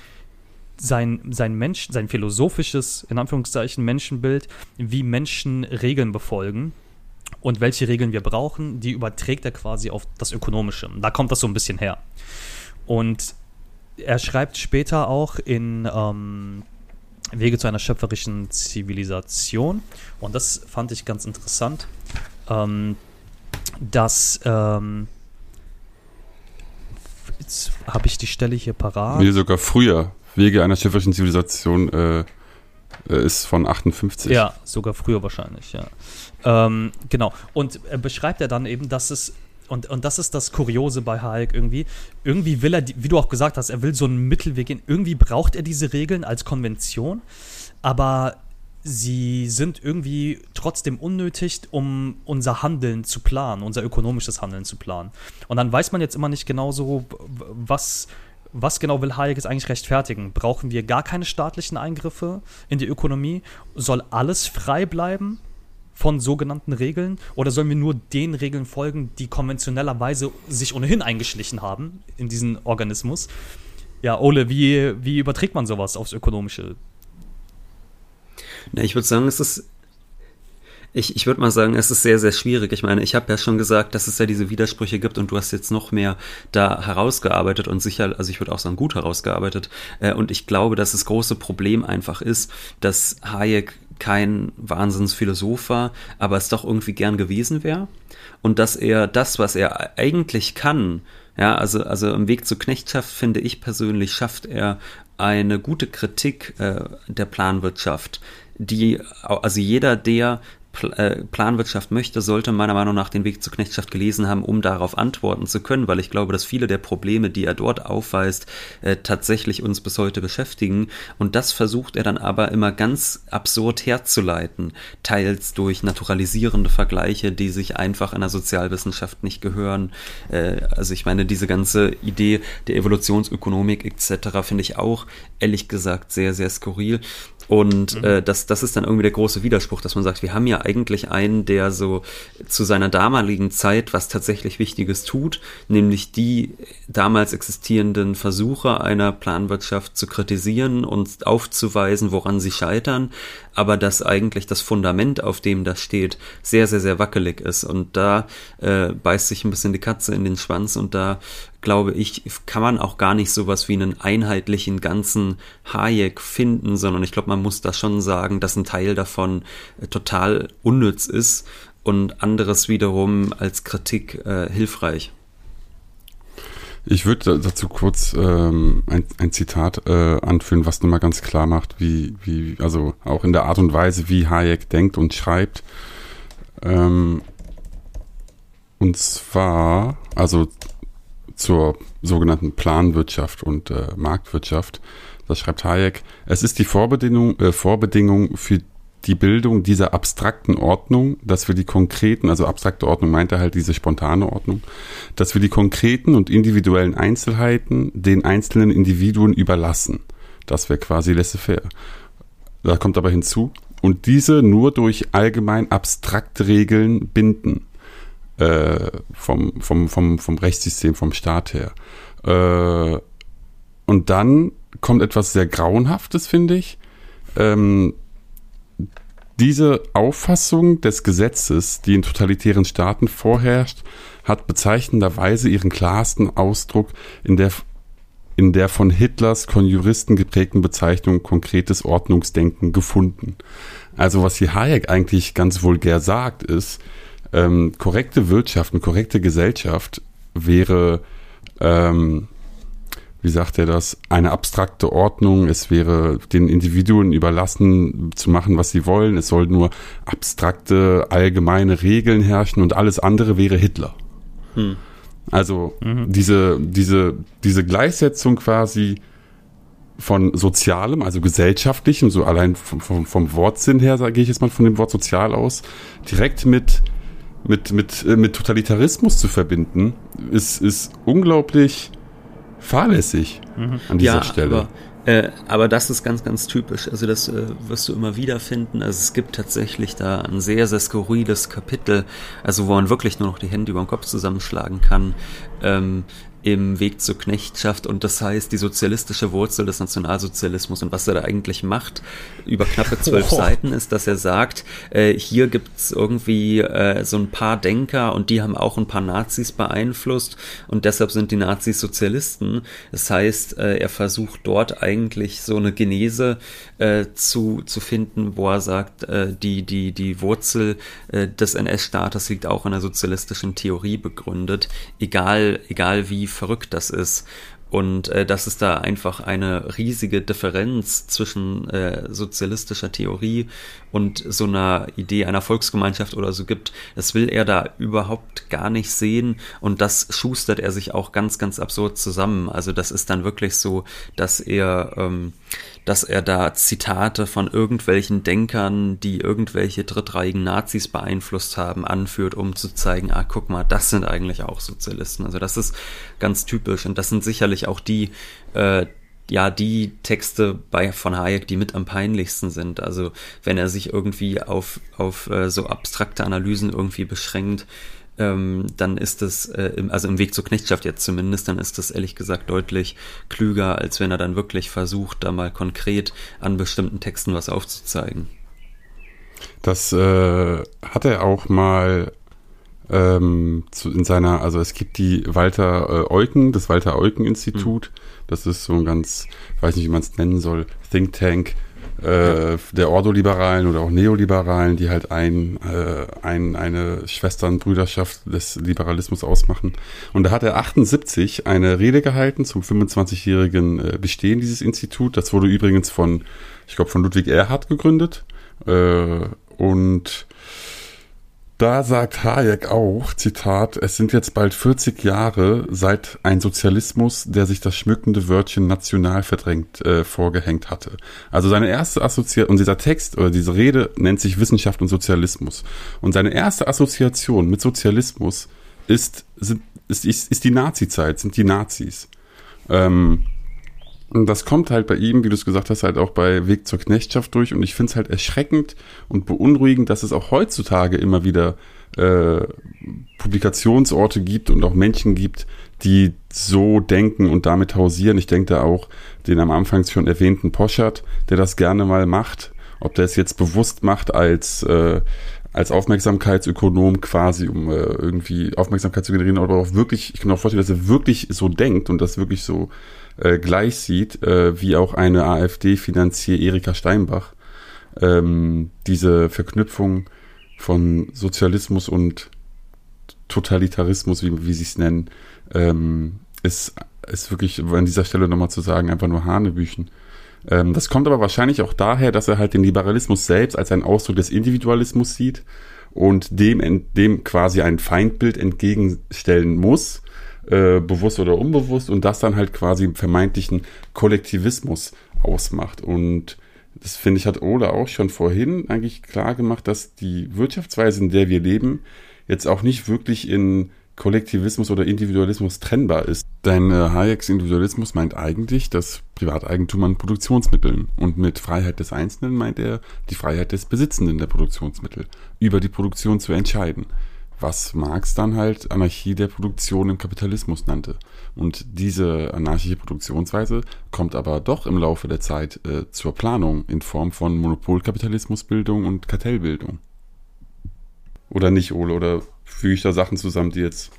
sein, sein Mensch, sein philosophisches, in Anführungszeichen, Menschenbild, wie Menschen Regeln befolgen und welche Regeln wir brauchen, die überträgt er quasi auf das Ökonomische. Da kommt das so ein bisschen her. Und er schreibt später auch in ähm, Wege zu einer schöpferischen Zivilisation, und das fand ich ganz interessant, ähm, dass ähm, jetzt habe ich die Stelle hier parat. Nee, sogar früher. Wege einer schöpferischen Zivilisation äh, äh ist von 58. Ja, sogar früher wahrscheinlich, ja. Ähm, genau. Und er beschreibt er dann eben, dass es und, und das ist das Kuriose bei Hayek irgendwie. Irgendwie will er, wie du auch gesagt hast, er will so einen Mittelweg gehen. Irgendwie braucht er diese Regeln als Konvention, aber sie sind irgendwie trotzdem unnötig, um unser Handeln zu planen, unser ökonomisches Handeln zu planen. Und dann weiß man jetzt immer nicht genau so, was, was genau will Hayek jetzt eigentlich rechtfertigen? Brauchen wir gar keine staatlichen Eingriffe in die Ökonomie? Soll alles frei bleiben von sogenannten Regeln? Oder sollen wir nur den Regeln folgen, die konventionellerweise sich ohnehin eingeschlichen haben in diesen Organismus? Ja, Ole, wie, wie überträgt man sowas aufs Ökonomische? Na, ich würde sagen, es ist ich, ich würde mal sagen, es ist sehr, sehr schwierig. Ich meine, ich habe ja schon gesagt, dass es ja diese Widersprüche gibt und du hast jetzt noch mehr da herausgearbeitet und sicher, also ich würde auch sagen, gut herausgearbeitet. Äh, und ich glaube, dass das große Problem einfach ist, dass Hayek kein Wahnsinnsphilosoph war, aber es doch irgendwie gern gewesen wäre. Und dass er das, was er eigentlich kann, ja, also, also im Weg zur Knechtschaft, finde ich persönlich, schafft er eine gute Kritik äh, der Planwirtschaft, die, also jeder, der Planwirtschaft möchte, sollte meiner Meinung nach den Weg zur Knechtschaft gelesen haben, um darauf antworten zu können, weil ich glaube, dass viele der Probleme, die er dort aufweist, äh, tatsächlich uns bis heute beschäftigen. Und das versucht er dann aber immer ganz absurd herzuleiten, teils durch naturalisierende Vergleiche, die sich einfach in der Sozialwissenschaft nicht gehören. Äh, also ich meine, diese ganze Idee der Evolutionsökonomik etc. finde ich auch ehrlich gesagt sehr, sehr skurril. Und mhm. äh, das, das ist dann irgendwie der große Widerspruch, dass man sagt, wir haben ja eigentlich einen, der so zu seiner damaligen Zeit was tatsächlich Wichtiges tut, nämlich die damals existierenden Versuche einer Planwirtschaft zu kritisieren und aufzuweisen, woran sie scheitern, aber dass eigentlich das Fundament, auf dem das steht, sehr, sehr, sehr wackelig ist. Und da äh, beißt sich ein bisschen die Katze in den Schwanz und da glaube ich, kann man auch gar nicht sowas wie einen einheitlichen ganzen Hayek finden, sondern ich glaube, man muss da schon sagen, dass ein Teil davon äh, total unnütz ist und anderes wiederum als Kritik äh, hilfreich. Ich würde dazu kurz ähm, ein, ein Zitat äh, anführen, was nochmal ganz klar macht, wie, wie, also auch in der Art und Weise, wie Hayek denkt und schreibt. Ähm, und zwar, also zur sogenannten Planwirtschaft und äh, Marktwirtschaft. Das schreibt Hayek. Es ist die Vorbedingung, äh, Vorbedingung für die Bildung dieser abstrakten Ordnung, dass wir die konkreten, also abstrakte Ordnung meint er halt diese spontane Ordnung, dass wir die konkreten und individuellen Einzelheiten den einzelnen Individuen überlassen. Das wäre quasi laissez-faire. Da kommt aber hinzu, und diese nur durch allgemein abstrakte Regeln binden. Äh, vom, vom, vom, vom Rechtssystem, vom Staat her. Äh, und dann kommt etwas sehr Grauenhaftes, finde ich. Ähm, diese Auffassung des Gesetzes, die in totalitären Staaten vorherrscht, hat bezeichnenderweise ihren klarsten Ausdruck in der, in der von Hitlers Konjuristen geprägten Bezeichnung konkretes Ordnungsdenken gefunden. Also was hier Hayek eigentlich ganz vulgär sagt, ist, ähm, korrekte Wirtschaft, eine korrekte Gesellschaft wäre, ähm, wie sagt er das, eine abstrakte Ordnung. Es wäre den Individuen überlassen zu machen, was sie wollen. Es soll nur abstrakte, allgemeine Regeln herrschen und alles andere wäre Hitler. Hm. Also mhm. diese, diese, diese Gleichsetzung quasi von sozialem, also gesellschaftlichem, so allein vom, vom, vom Wortsinn her, sage ich jetzt mal von dem Wort sozial aus, direkt mit mit, mit, äh, mit Totalitarismus zu verbinden, ist, ist unglaublich fahrlässig mhm. an dieser ja, Stelle. Aber, äh, aber das ist ganz, ganz typisch. Also das äh, wirst du immer wieder finden. Also es gibt tatsächlich da ein sehr, sehr skurriles Kapitel, also wo man wirklich nur noch die Hände über den Kopf zusammenschlagen kann. Ähm, im Weg zur Knechtschaft und das heißt die sozialistische Wurzel des Nationalsozialismus und was er da eigentlich macht über knappe zwölf oh. Seiten ist, dass er sagt, äh, hier gibt's irgendwie äh, so ein paar Denker und die haben auch ein paar Nazis beeinflusst und deshalb sind die Nazis Sozialisten. Das heißt, äh, er versucht dort eigentlich so eine Genese äh, zu, zu finden, wo er sagt, äh, die, die, die Wurzel äh, des NS-Staates liegt auch in der sozialistischen Theorie begründet, egal, egal wie verrückt das ist. Und äh, dass es da einfach eine riesige Differenz zwischen äh, sozialistischer Theorie und so einer Idee einer Volksgemeinschaft oder so gibt, das will er da überhaupt gar nicht sehen und das schustert er sich auch ganz, ganz absurd zusammen. Also das ist dann wirklich so, dass er ähm, dass er da Zitate von irgendwelchen Denkern, die irgendwelche drittreihigen Nazis beeinflusst haben, anführt, um zu zeigen, ah, guck mal, das sind eigentlich auch Sozialisten. Also das ist ganz typisch und das sind sicherlich auch die, äh, ja, die Texte bei, von Hayek, die mit am peinlichsten sind. Also wenn er sich irgendwie auf, auf äh, so abstrakte Analysen irgendwie beschränkt, ähm, dann ist das, äh, im, also im Weg zur Knechtschaft jetzt zumindest, dann ist das ehrlich gesagt deutlich klüger, als wenn er dann wirklich versucht, da mal konkret an bestimmten Texten was aufzuzeigen. Das äh, hat er auch mal ähm, zu, in seiner, also es gibt die Walter äh, Eucken, das Walter Eucken Institut. Mhm. Das ist so ein ganz, ich weiß nicht, wie man es nennen soll, Think Tank äh, der Ordoliberalen oder auch Neoliberalen, die halt ein, äh, ein, eine Schwesternbrüderschaft des Liberalismus ausmachen. Und da hat er 78 eine Rede gehalten zum 25-jährigen äh, Bestehen dieses Institut. Das wurde übrigens von, ich glaube, von Ludwig Erhard gegründet. Äh, und da sagt Hayek auch, Zitat, es sind jetzt bald 40 Jahre seit ein Sozialismus, der sich das schmückende Wörtchen national verdrängt, äh, vorgehängt hatte. Also seine erste Assoziation, und dieser Text oder diese Rede nennt sich Wissenschaft und Sozialismus. Und seine erste Assoziation mit Sozialismus ist, sind, ist, ist, ist die Nazi-Zeit, sind die Nazis. Ähm, und das kommt halt bei ihm, wie du es gesagt hast, halt auch bei Weg zur Knechtschaft durch. Und ich finde es halt erschreckend und beunruhigend, dass es auch heutzutage immer wieder äh, Publikationsorte gibt und auch Menschen gibt, die so denken und damit hausieren. Ich denke da auch den am Anfang schon erwähnten Poschert, der das gerne mal macht. Ob der es jetzt bewusst macht als, äh, als Aufmerksamkeitsökonom quasi, um äh, irgendwie Aufmerksamkeit zu generieren, oder auch wirklich, ich kann mir auch vorstellen, dass er wirklich so denkt und das wirklich so äh, gleich sieht, äh, wie auch eine AfD-Finanzier Erika Steinbach. Ähm, diese Verknüpfung von Sozialismus und Totalitarismus, wie, wie sie es nennen, ähm, ist, ist wirklich an dieser Stelle nochmal zu sagen, einfach nur Hanebüchen. Ähm, das kommt aber wahrscheinlich auch daher, dass er halt den Liberalismus selbst als einen Ausdruck des Individualismus sieht und dem, dem quasi ein Feindbild entgegenstellen muss, äh, bewusst oder unbewusst, und das dann halt quasi vermeintlichen Kollektivismus ausmacht. Und das finde ich, hat Ole auch schon vorhin eigentlich klar gemacht, dass die Wirtschaftsweise, in der wir leben, jetzt auch nicht wirklich in Kollektivismus oder Individualismus trennbar ist. Denn äh, Hayeks Individualismus meint eigentlich das Privateigentum an Produktionsmitteln. Und mit Freiheit des Einzelnen meint er die Freiheit des Besitzenden der Produktionsmittel, über die Produktion zu entscheiden. Was Marx dann halt Anarchie der Produktion im Kapitalismus nannte. Und diese anarchische Produktionsweise kommt aber doch im Laufe der Zeit äh, zur Planung in Form von Monopolkapitalismusbildung und Kartellbildung. Oder nicht, Ole? Oder füge ich da Sachen zusammen, die jetzt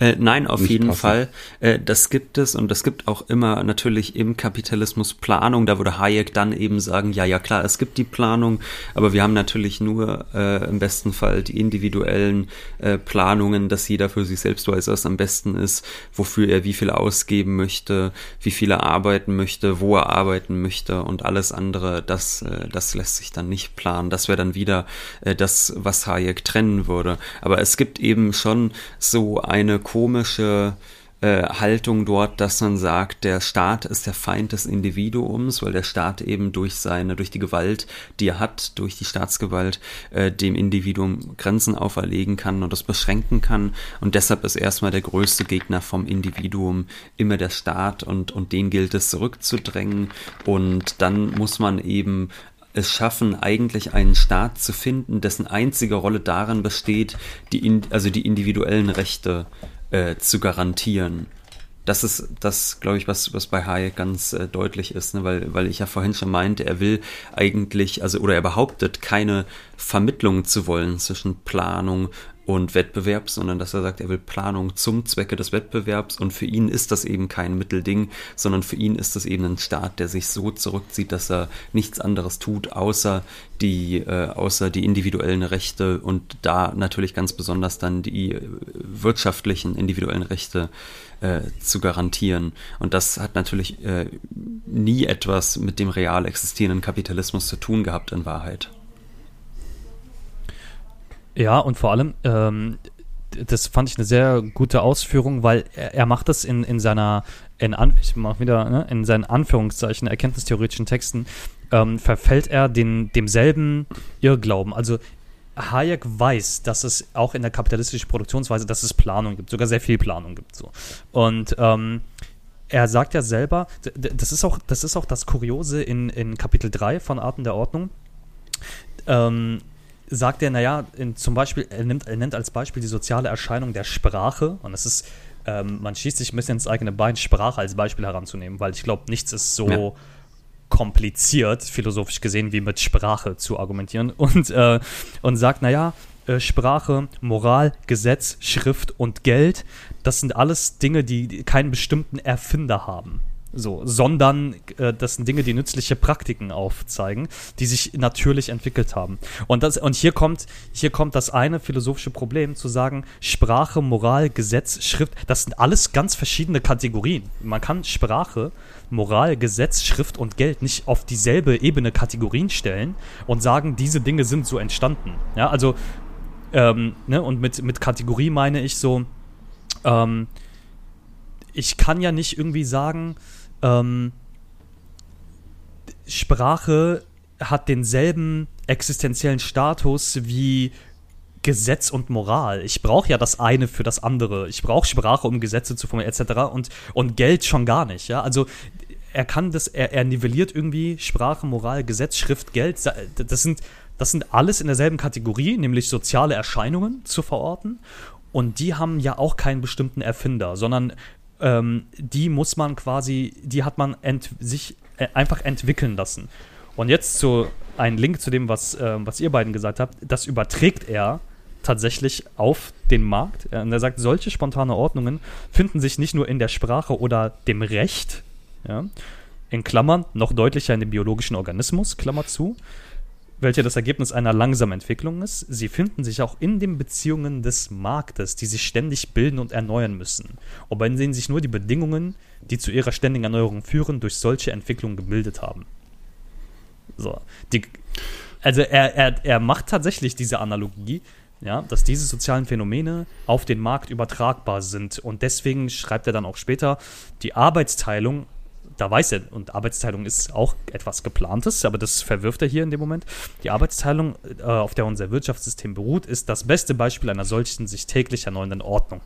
äh, nein, auf jeden passen. Fall. Äh, das gibt es und das gibt auch immer natürlich im Kapitalismus Planung. Da würde Hayek dann eben sagen, ja, ja klar, es gibt die Planung, aber wir haben natürlich nur äh, im besten Fall die individuellen äh, Planungen, dass jeder für sich selbst weiß, was am besten ist, wofür er wie viel ausgeben möchte, wie viel er arbeiten möchte, wo er arbeiten möchte und alles andere, das, äh, das lässt sich dann nicht planen. Das wäre dann wieder äh, das, was Hayek trennen würde. Aber es gibt eben schon so ein eine komische äh, Haltung dort, dass man sagt, der Staat ist der Feind des Individuums, weil der Staat eben durch seine, durch die Gewalt, die er hat, durch die Staatsgewalt, äh, dem Individuum Grenzen auferlegen kann und das beschränken kann. Und deshalb ist erstmal der größte Gegner vom Individuum immer der Staat und, und den gilt es zurückzudrängen. Und dann muss man eben es schaffen, eigentlich einen Staat zu finden, dessen einzige Rolle darin besteht, die also die individuellen Rechte äh, zu garantieren. Das ist das, glaube ich, was, was bei Hayek ganz äh, deutlich ist, ne? weil, weil ich ja vorhin schon meinte, er will eigentlich, also oder er behauptet, keine Vermittlung zu wollen zwischen Planung und Wettbewerb, sondern dass er sagt, er will Planung zum Zwecke des Wettbewerbs und für ihn ist das eben kein Mittelding, sondern für ihn ist das eben ein Staat, der sich so zurückzieht, dass er nichts anderes tut, außer die, äh, außer die individuellen Rechte und da natürlich ganz besonders dann die wirtschaftlichen individuellen Rechte äh, zu garantieren. Und das hat natürlich äh, nie etwas mit dem real existierenden Kapitalismus zu tun gehabt in Wahrheit. Ja, und vor allem, ähm, das fand ich eine sehr gute Ausführung, weil er, er macht das in, in seiner, in An ich mach wieder, ne, in seinen Anführungszeichen, erkenntnistheoretischen Texten, ähm, verfällt er den, demselben Irrglauben. Also Hayek weiß, dass es auch in der kapitalistischen Produktionsweise, dass es Planung gibt, sogar sehr viel Planung gibt. So. Und ähm, er sagt ja selber, das ist auch das, ist auch das Kuriose in, in Kapitel 3 von Arten der Ordnung. Ähm, sagt er, naja, in, zum Beispiel, er, nimmt, er nennt als Beispiel die soziale Erscheinung der Sprache und das ist, ähm, man schießt sich ein bisschen ins eigene Bein, Sprache als Beispiel heranzunehmen, weil ich glaube, nichts ist so ja. kompliziert, philosophisch gesehen, wie mit Sprache zu argumentieren und, äh, und sagt, naja, äh, Sprache, Moral, Gesetz, Schrift und Geld, das sind alles Dinge, die keinen bestimmten Erfinder haben. So, sondern äh, das sind Dinge, die nützliche Praktiken aufzeigen, die sich natürlich entwickelt haben. Und, das, und hier, kommt, hier kommt das eine philosophische Problem, zu sagen, Sprache, Moral, Gesetz, Schrift, das sind alles ganz verschiedene Kategorien. Man kann Sprache, Moral, Gesetz, Schrift und Geld nicht auf dieselbe Ebene Kategorien stellen und sagen, diese Dinge sind so entstanden. Ja, also, ähm, ne, und mit, mit Kategorie meine ich so, ähm, ich kann ja nicht irgendwie sagen, ähm, Sprache hat denselben existenziellen Status wie Gesetz und Moral. Ich brauche ja das eine für das andere. Ich brauche Sprache, um Gesetze zu formulieren, etc. Und, und Geld schon gar nicht. Ja? Also er kann das, er, er nivelliert irgendwie Sprache, Moral, Gesetz, Schrift, Geld. Das sind, das sind alles in derselben Kategorie, nämlich soziale Erscheinungen zu verorten. Und die haben ja auch keinen bestimmten Erfinder, sondern ähm, die muss man quasi, die hat man sich äh, einfach entwickeln lassen. Und jetzt zu ein Link zu dem, was, äh, was ihr beiden gesagt habt, das überträgt er tatsächlich auf den Markt. Und er sagt, solche spontane Ordnungen finden sich nicht nur in der Sprache oder dem Recht, ja, in Klammern noch deutlicher in dem biologischen Organismus, Klammer zu, welche das Ergebnis einer langsamen Entwicklung ist. Sie finden sich auch in den Beziehungen des Marktes, die sich ständig bilden und erneuern müssen, und bei denen sich nur die Bedingungen, die zu ihrer ständigen Erneuerung führen, durch solche Entwicklungen gebildet haben. So, die, also er, er, er macht tatsächlich diese Analogie, ja, dass diese sozialen Phänomene auf den Markt übertragbar sind. Und deswegen schreibt er dann auch später, die Arbeitsteilung, da weiß er, und Arbeitsteilung ist auch etwas geplantes, aber das verwirft er hier in dem Moment. Die Arbeitsteilung, äh, auf der unser Wirtschaftssystem beruht, ist das beste Beispiel einer solchen sich täglich erneuernden Ordnung.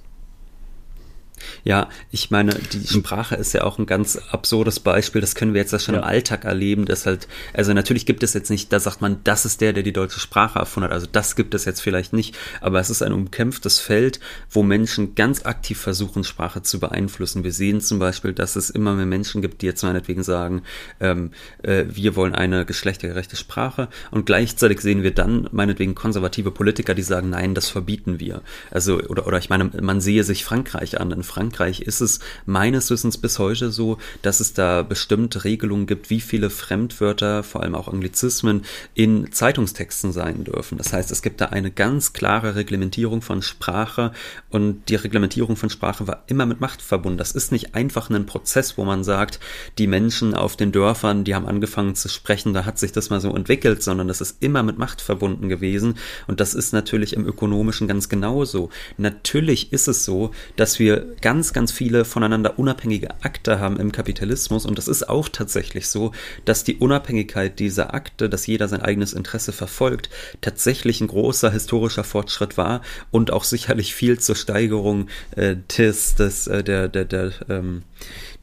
Ja, ich meine, die Sprache ist ja auch ein ganz absurdes Beispiel. Das können wir jetzt ja schon ja. im Alltag erleben. Dass halt, also natürlich gibt es jetzt nicht, da sagt man, das ist der, der die deutsche Sprache erfunden hat. Also das gibt es jetzt vielleicht nicht. Aber es ist ein umkämpftes Feld, wo Menschen ganz aktiv versuchen, Sprache zu beeinflussen. Wir sehen zum Beispiel, dass es immer mehr Menschen gibt, die jetzt meinetwegen sagen, ähm, äh, wir wollen eine geschlechtergerechte Sprache. Und gleichzeitig sehen wir dann meinetwegen konservative Politiker, die sagen, nein, das verbieten wir. Also, oder, oder ich meine, man sehe sich Frankreich an. In Frankreich ist es meines Wissens bis heute so, dass es da bestimmte Regelungen gibt, wie viele Fremdwörter, vor allem auch Anglizismen, in Zeitungstexten sein dürfen. Das heißt, es gibt da eine ganz klare Reglementierung von Sprache und die Reglementierung von Sprache war immer mit Macht verbunden. Das ist nicht einfach ein Prozess, wo man sagt, die Menschen auf den Dörfern, die haben angefangen zu sprechen, da hat sich das mal so entwickelt, sondern das ist immer mit Macht verbunden gewesen und das ist natürlich im ökonomischen ganz genauso. Natürlich ist es so, dass wir ganz, ganz viele voneinander unabhängige Akte haben im Kapitalismus. Und es ist auch tatsächlich so, dass die Unabhängigkeit dieser Akte, dass jeder sein eigenes Interesse verfolgt, tatsächlich ein großer historischer Fortschritt war und auch sicherlich viel zur Steigerung äh, des, des, äh, der, der, der, ähm,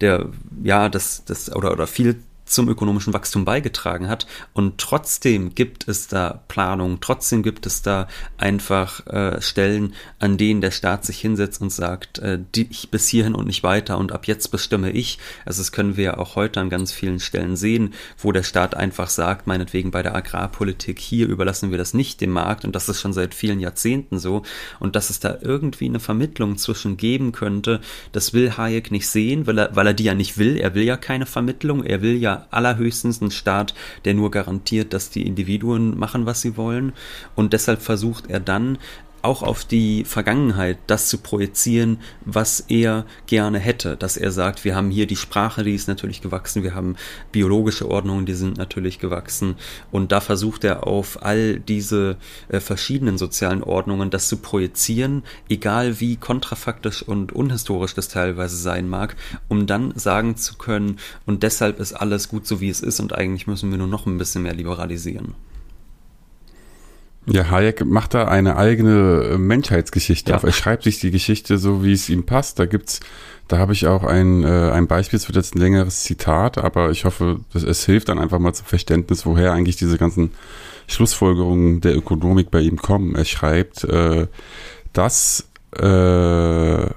der, ja, das, das, oder, oder viel zum ökonomischen Wachstum beigetragen hat. Und trotzdem gibt es da Planung, trotzdem gibt es da einfach äh, Stellen, an denen der Staat sich hinsetzt und sagt, äh, die, bis hierhin und nicht weiter und ab jetzt bestimme ich. Also das können wir ja auch heute an ganz vielen Stellen sehen, wo der Staat einfach sagt, meinetwegen bei der Agrarpolitik, hier überlassen wir das nicht dem Markt und das ist schon seit vielen Jahrzehnten so und dass es da irgendwie eine Vermittlung zwischen geben könnte, das will Hayek nicht sehen, weil er, weil er die ja nicht will. Er will ja keine Vermittlung, er will ja allerhöchstens ein Staat, der nur garantiert, dass die Individuen machen, was sie wollen. Und deshalb versucht er dann auch auf die Vergangenheit das zu projizieren, was er gerne hätte. Dass er sagt, wir haben hier die Sprache, die ist natürlich gewachsen, wir haben biologische Ordnungen, die sind natürlich gewachsen. Und da versucht er auf all diese äh, verschiedenen sozialen Ordnungen das zu projizieren, egal wie kontrafaktisch und unhistorisch das teilweise sein mag, um dann sagen zu können, und deshalb ist alles gut so wie es ist und eigentlich müssen wir nur noch ein bisschen mehr liberalisieren. Ja, Hayek macht da eine eigene äh, Menschheitsgeschichte ja. auf. Er schreibt sich die Geschichte so, wie es ihm passt. Da gibt's, da habe ich auch ein, äh, ein Beispiel, es wird jetzt ein längeres Zitat, aber ich hoffe, dass es hilft dann einfach mal zum Verständnis, woher eigentlich diese ganzen Schlussfolgerungen der Ökonomik bei ihm kommen. Er schreibt, äh, dass äh,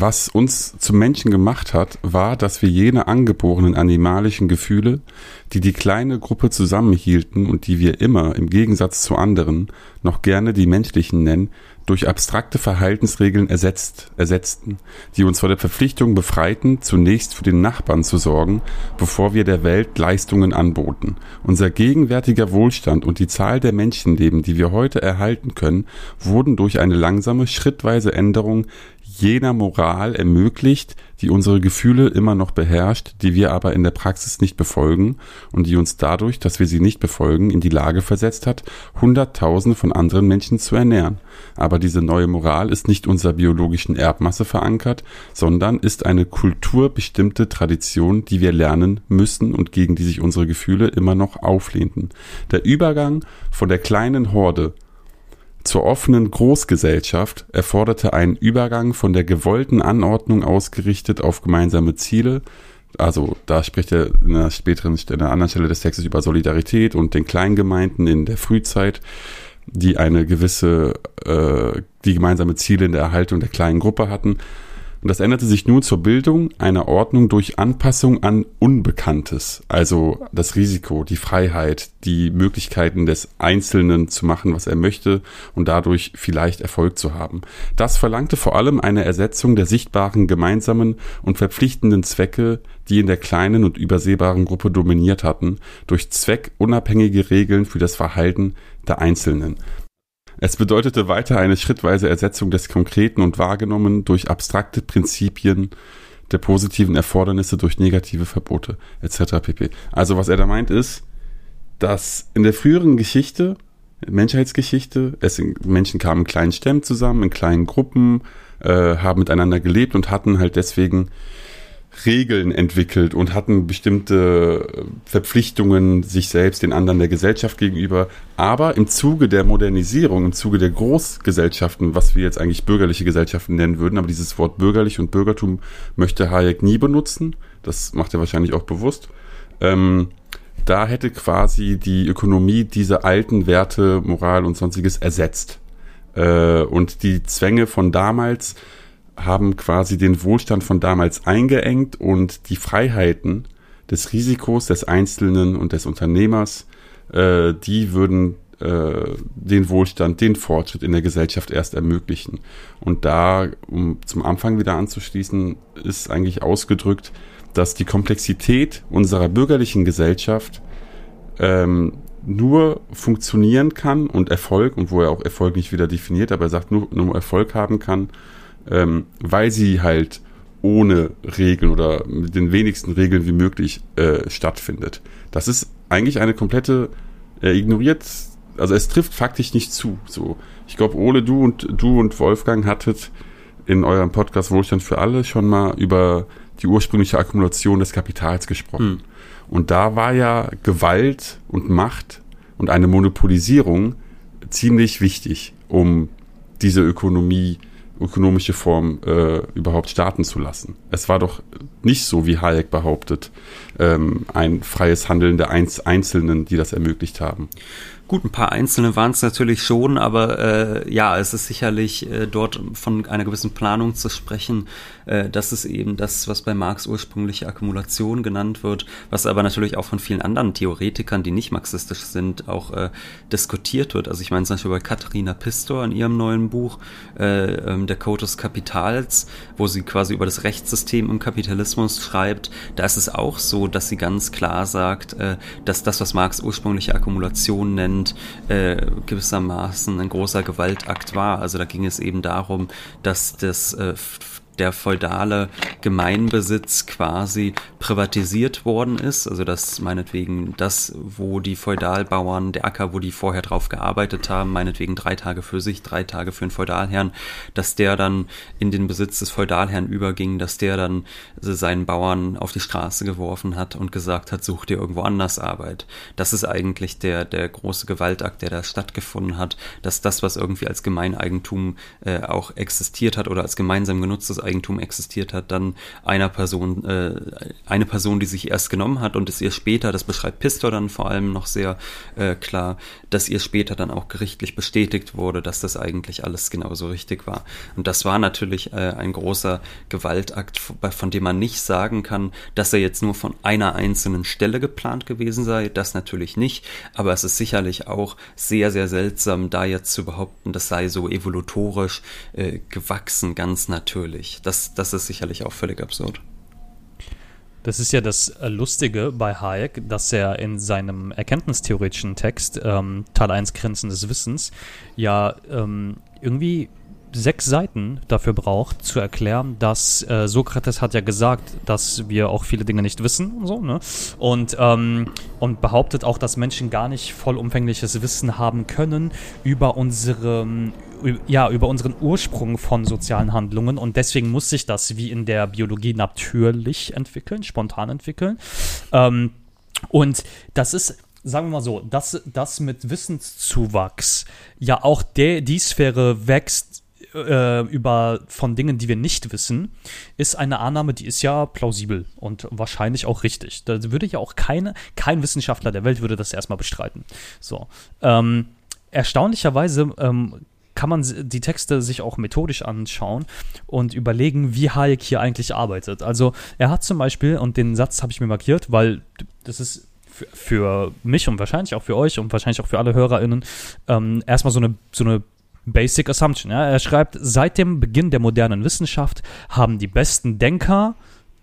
was uns zum Menschen gemacht hat, war, dass wir jene angeborenen animalischen Gefühle, die die kleine Gruppe zusammenhielten und die wir immer, im Gegensatz zu anderen, noch gerne die menschlichen nennen, durch abstrakte Verhaltensregeln ersetzt, ersetzten, die uns vor der Verpflichtung befreiten, zunächst für den Nachbarn zu sorgen, bevor wir der Welt Leistungen anboten. Unser gegenwärtiger Wohlstand und die Zahl der Menschenleben, die wir heute erhalten können, wurden durch eine langsame, schrittweise Änderung jener Moral ermöglicht, die unsere Gefühle immer noch beherrscht, die wir aber in der Praxis nicht befolgen und die uns dadurch, dass wir sie nicht befolgen, in die Lage versetzt hat, Hunderttausende von anderen Menschen zu ernähren. Aber diese neue Moral ist nicht unserer biologischen Erbmasse verankert, sondern ist eine kulturbestimmte Tradition, die wir lernen müssen und gegen die sich unsere Gefühle immer noch auflehnten. Der Übergang von der kleinen Horde zur offenen Großgesellschaft erforderte einen Übergang von der gewollten Anordnung ausgerichtet auf gemeinsame Ziele, also da spricht er in einer späteren, in einer anderen Stelle des Textes über Solidarität und den Kleingemeinden in der Frühzeit, die eine gewisse, äh, die gemeinsame Ziele in der Erhaltung der kleinen Gruppe hatten. Und das änderte sich nun zur Bildung einer Ordnung durch Anpassung an Unbekanntes, also das Risiko, die Freiheit, die Möglichkeiten des Einzelnen zu machen, was er möchte und dadurch vielleicht Erfolg zu haben. Das verlangte vor allem eine Ersetzung der sichtbaren gemeinsamen und verpflichtenden Zwecke, die in der kleinen und übersehbaren Gruppe dominiert hatten, durch zweckunabhängige Regeln für das Verhalten der Einzelnen. Es bedeutete weiter eine schrittweise Ersetzung des Konkreten und Wahrgenommen durch abstrakte Prinzipien der positiven Erfordernisse durch negative Verbote etc. pp. Also was er da meint ist, dass in der früheren Geschichte, Menschheitsgeschichte, es Menschen kamen in kleinen Stämmen zusammen, in kleinen Gruppen, äh, haben miteinander gelebt und hatten halt deswegen Regeln entwickelt und hatten bestimmte äh, Verpflichtungen sich selbst, den anderen der Gesellschaft gegenüber. Aber im Zuge der Modernisierung, im Zuge der Großgesellschaften, was wir jetzt eigentlich bürgerliche Gesellschaften nennen würden, aber dieses Wort bürgerlich und Bürgertum möchte Hayek nie benutzen. Das macht er wahrscheinlich auch bewusst. Ähm, da hätte quasi die Ökonomie diese alten Werte, Moral und sonstiges ersetzt. Äh, und die Zwänge von damals haben quasi den Wohlstand von damals eingeengt und die Freiheiten des Risikos des Einzelnen und des Unternehmers, äh, die würden äh, den Wohlstand, den Fortschritt in der Gesellschaft erst ermöglichen. Und da, um zum Anfang wieder anzuschließen, ist eigentlich ausgedrückt, dass die Komplexität unserer bürgerlichen Gesellschaft ähm, nur funktionieren kann und Erfolg, und wo er auch Erfolg nicht wieder definiert, aber er sagt nur, nur Erfolg haben kann, ähm, weil sie halt ohne Regeln oder mit den wenigsten Regeln wie möglich äh, stattfindet. Das ist eigentlich eine komplette, er ignoriert, also es trifft faktisch nicht zu. So, ich glaube, Ole, du und du und Wolfgang hattet in eurem Podcast Wohlstand für alle schon mal über die ursprüngliche Akkumulation des Kapitals gesprochen. Mhm. Und da war ja Gewalt und Macht und eine Monopolisierung ziemlich wichtig, um diese Ökonomie ökonomische Form äh, überhaupt starten zu lassen. Es war doch nicht so, wie Hayek behauptet, ähm, ein freies Handeln der Einzelnen, die das ermöglicht haben. Gut, ein paar Einzelne waren es natürlich schon, aber äh, ja, es ist sicherlich äh, dort von einer gewissen Planung zu sprechen. Äh, das ist eben das, was bei Marx ursprüngliche Akkumulation genannt wird, was aber natürlich auch von vielen anderen Theoretikern, die nicht marxistisch sind, auch äh, diskutiert wird. Also ich meine zum Beispiel bei Katharina Pistor in ihrem neuen Buch äh, ähm, Der Code des Kapitals, wo sie quasi über das Rechtssystem im Kapitalismus schreibt, da ist es auch so, dass sie ganz klar sagt, äh, dass das, was Marx ursprüngliche Akkumulation nennt, Moment äh, gewissermaßen ein großer Gewaltakt war. Also da ging es eben darum, dass das äh, der feudale Gemeinbesitz quasi privatisiert worden ist. Also dass meinetwegen das, wo die Feudalbauern, der Acker, wo die vorher drauf gearbeitet haben, meinetwegen drei Tage für sich, drei Tage für den Feudalherrn, dass der dann in den Besitz des Feudalherrn überging, dass der dann seinen Bauern auf die Straße geworfen hat und gesagt hat, such dir irgendwo anders Arbeit. Das ist eigentlich der, der große Gewaltakt, der da stattgefunden hat, dass das, was irgendwie als Gemeineigentum äh, auch existiert hat oder als gemeinsam genutztes Eigentum existiert hat, dann einer Person, äh, eine Person, die sich erst genommen hat und es ihr später, das beschreibt Pistor dann vor allem noch sehr äh, klar, dass ihr später dann auch gerichtlich bestätigt wurde, dass das eigentlich alles genauso richtig war. Und das war natürlich äh, ein großer Gewaltakt, von dem man nicht sagen kann, dass er jetzt nur von einer einzelnen Stelle geplant gewesen sei. Das natürlich nicht, aber es ist sicherlich auch sehr, sehr seltsam, da jetzt zu behaupten, das sei so evolutorisch äh, gewachsen, ganz natürlich. Das, das ist sicherlich auch völlig absurd. Das ist ja das Lustige bei Hayek, dass er in seinem erkenntnistheoretischen Text ähm, Teil 1 Grenzen des Wissens ja ähm, irgendwie sechs Seiten dafür braucht, zu erklären, dass äh, Sokrates hat ja gesagt, dass wir auch viele Dinge nicht wissen und so, ne? Und, ähm, und behauptet auch, dass Menschen gar nicht vollumfängliches Wissen haben können über unsere, ja, über unseren Ursprung von sozialen Handlungen und deswegen muss sich das wie in der Biologie natürlich entwickeln, spontan entwickeln. Ähm, und das ist sagen wir mal so, dass das mit Wissenszuwachs ja auch der, die Sphäre wächst, äh, über von Dingen, die wir nicht wissen, ist eine Annahme, die ist ja plausibel und wahrscheinlich auch richtig. Da würde ja auch keine, kein Wissenschaftler der Welt würde das erstmal bestreiten. So. Ähm, erstaunlicherweise ähm, kann man die Texte sich auch methodisch anschauen und überlegen, wie Hayek hier eigentlich arbeitet. Also er hat zum Beispiel, und den Satz habe ich mir markiert, weil das ist für mich und wahrscheinlich auch für euch und wahrscheinlich auch für alle HörerInnen ähm, erstmal so eine, so eine Basic Assumption. Ja. Er schreibt, seit dem Beginn der modernen Wissenschaft haben die besten Denker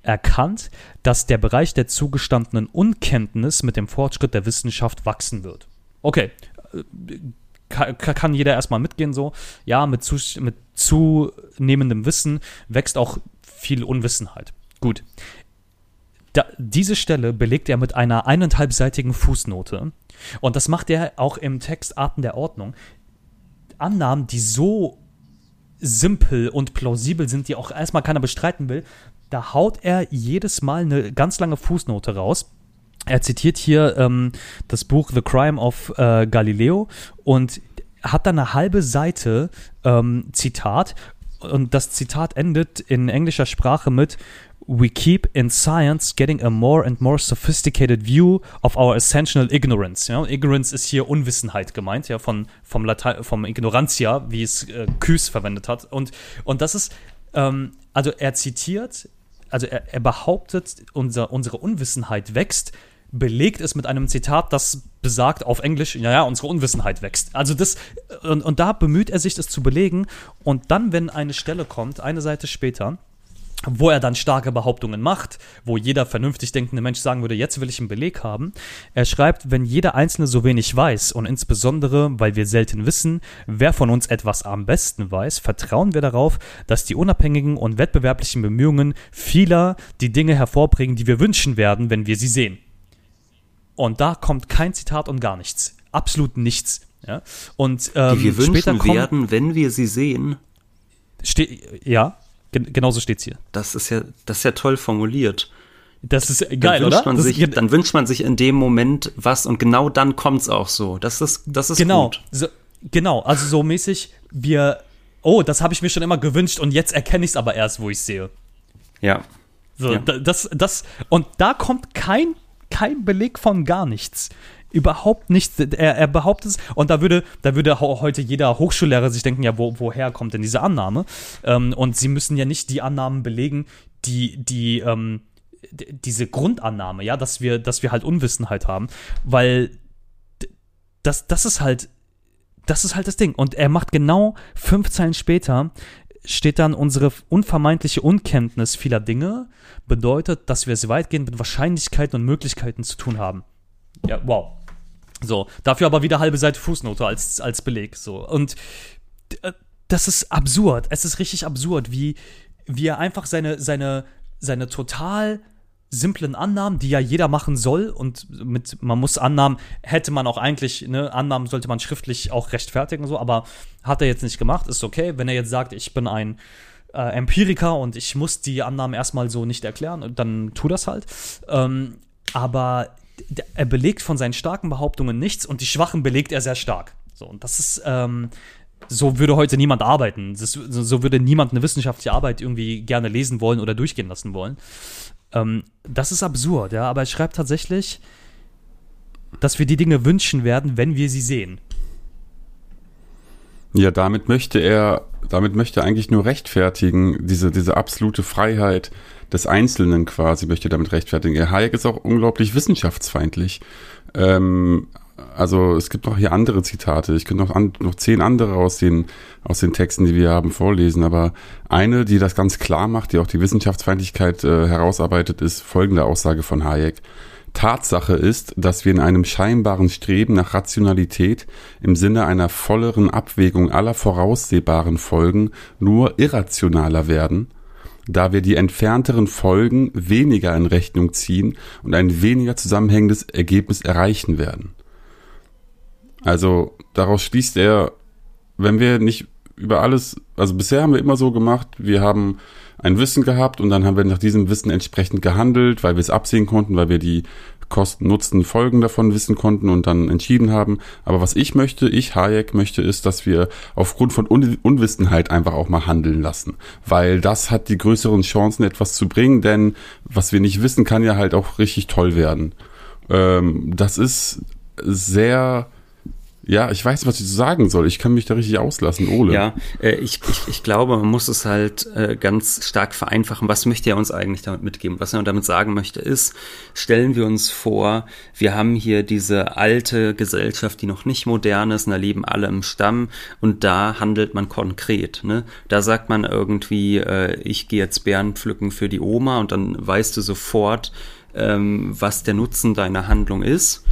erkannt, dass der Bereich der zugestandenen Unkenntnis mit dem Fortschritt der Wissenschaft wachsen wird. Okay, äh, kann, kann jeder erstmal mitgehen so. Ja, mit, zu, mit zunehmendem Wissen wächst auch viel Unwissenheit. Gut. da, diese Stelle belegt er mit einer eineinhalbseitigen Fußnote. Und das macht er auch im Text Arten der Ordnung. Annahmen, die so simpel und plausibel sind, die auch erstmal keiner bestreiten will, da haut er jedes Mal eine ganz lange Fußnote raus. Er zitiert hier ähm, das Buch The Crime of äh, Galileo und hat dann eine halbe Seite ähm, Zitat und das Zitat endet in englischer Sprache mit We keep in science getting a more and more sophisticated view of our essential ignorance. Ja? Ignorance ist hier Unwissenheit gemeint, ja, von, vom, Latein, vom Ignorantia, wie es äh, Küß verwendet hat. Und, und das ist, ähm, also er zitiert, also er, er behauptet, unser, unsere Unwissenheit wächst, belegt es mit einem Zitat, das besagt auf Englisch, ja, ja, unsere Unwissenheit wächst. Also das, und, und da bemüht er sich, das zu belegen. Und dann, wenn eine Stelle kommt, eine Seite später, wo er dann starke Behauptungen macht, wo jeder vernünftig denkende Mensch sagen würde, jetzt will ich einen Beleg haben. Er schreibt, wenn jeder Einzelne so wenig weiß und insbesondere, weil wir selten wissen, wer von uns etwas am besten weiß, vertrauen wir darauf, dass die unabhängigen und wettbewerblichen Bemühungen vieler die Dinge hervorbringen, die wir wünschen werden, wenn wir sie sehen. Und da kommt kein Zitat und gar nichts. Absolut nichts. Ja? Und ähm, die wir wünschen werden, wenn wir sie sehen. ja, Gen genauso steht's hier. Das ist ja, das ist ja toll formuliert. Das ist geil, dann oder? Sich, ist, dann wünscht man sich in dem Moment was und genau dann kommt's auch so. Das ist, das ist genau, gut. So, genau, also so mäßig, wir, oh, das habe ich mir schon immer gewünscht und jetzt erkenne ich es aber erst, wo ich sehe. Ja. So, ja. das, das, und da kommt kein, kein Beleg von gar nichts überhaupt nichts. Er, er behauptet es und da würde, da würde heute jeder Hochschullehrer sich denken, ja, wo, woher kommt denn diese Annahme? Ähm, und sie müssen ja nicht die Annahmen belegen, die, die, ähm, diese Grundannahme, ja, dass wir, dass wir halt Unwissenheit haben, weil das, das ist halt, das ist halt das Ding. Und er macht genau fünf Zeilen später, steht dann unsere unvermeintliche Unkenntnis vieler Dinge, bedeutet, dass wir es weitgehend mit Wahrscheinlichkeiten und Möglichkeiten zu tun haben. Ja, wow. So, dafür aber wieder halbe Seite Fußnote als, als Beleg. So. Und äh, das ist absurd. Es ist richtig absurd, wie, wie er einfach seine, seine, seine total simplen Annahmen, die ja jeder machen soll und mit man muss Annahmen hätte man auch eigentlich ne Annahmen sollte man schriftlich auch rechtfertigen so, aber hat er jetzt nicht gemacht, ist okay, wenn er jetzt sagt, ich bin ein äh, Empiriker und ich muss die Annahmen erstmal so nicht erklären, dann tu das halt. Ähm, aber er belegt von seinen starken Behauptungen nichts und die schwachen belegt er sehr stark. So, und das ist, ähm, so würde heute niemand arbeiten. Das, so würde niemand eine wissenschaftliche Arbeit irgendwie gerne lesen wollen oder durchgehen lassen wollen. Ähm, das ist absurd, ja, aber er schreibt tatsächlich, dass wir die Dinge wünschen werden, wenn wir sie sehen. Ja, damit möchte er, damit möchte er eigentlich nur rechtfertigen, diese, diese absolute Freiheit des Einzelnen quasi, möchte damit rechtfertigen. Er Hayek ist auch unglaublich wissenschaftsfeindlich. Ähm, also es gibt noch hier andere Zitate. Ich könnte noch, an, noch zehn andere aus den, aus den Texten, die wir haben, vorlesen. Aber eine, die das ganz klar macht, die auch die Wissenschaftsfeindlichkeit äh, herausarbeitet, ist folgende Aussage von Hayek. Tatsache ist, dass wir in einem scheinbaren Streben nach Rationalität im Sinne einer volleren Abwägung aller voraussehbaren Folgen nur irrationaler werden, da wir die entfernteren Folgen weniger in Rechnung ziehen und ein weniger zusammenhängendes Ergebnis erreichen werden. Also daraus schließt er, wenn wir nicht über alles, also bisher haben wir immer so gemacht, wir haben ein Wissen gehabt und dann haben wir nach diesem Wissen entsprechend gehandelt, weil wir es absehen konnten, weil wir die Kosten, Nutzen, Folgen davon wissen konnten und dann entschieden haben. Aber was ich möchte, ich Hayek möchte, ist, dass wir aufgrund von Un Unwissenheit einfach auch mal handeln lassen. Weil das hat die größeren Chancen, etwas zu bringen, denn was wir nicht wissen, kann ja halt auch richtig toll werden. Ähm, das ist sehr ja, ich weiß, was ich sagen soll. Ich kann mich da richtig auslassen, Ole. Ja, äh, ich, ich, ich glaube, man muss es halt äh, ganz stark vereinfachen. Was möchte er uns eigentlich damit mitgeben? Was er damit sagen möchte, ist, stellen wir uns vor, wir haben hier diese alte Gesellschaft, die noch nicht modern ist, und da leben alle im Stamm und da handelt man konkret. Ne? Da sagt man irgendwie, äh, ich gehe jetzt Beeren pflücken für die Oma und dann weißt du sofort, ähm, was der Nutzen deiner Handlung ist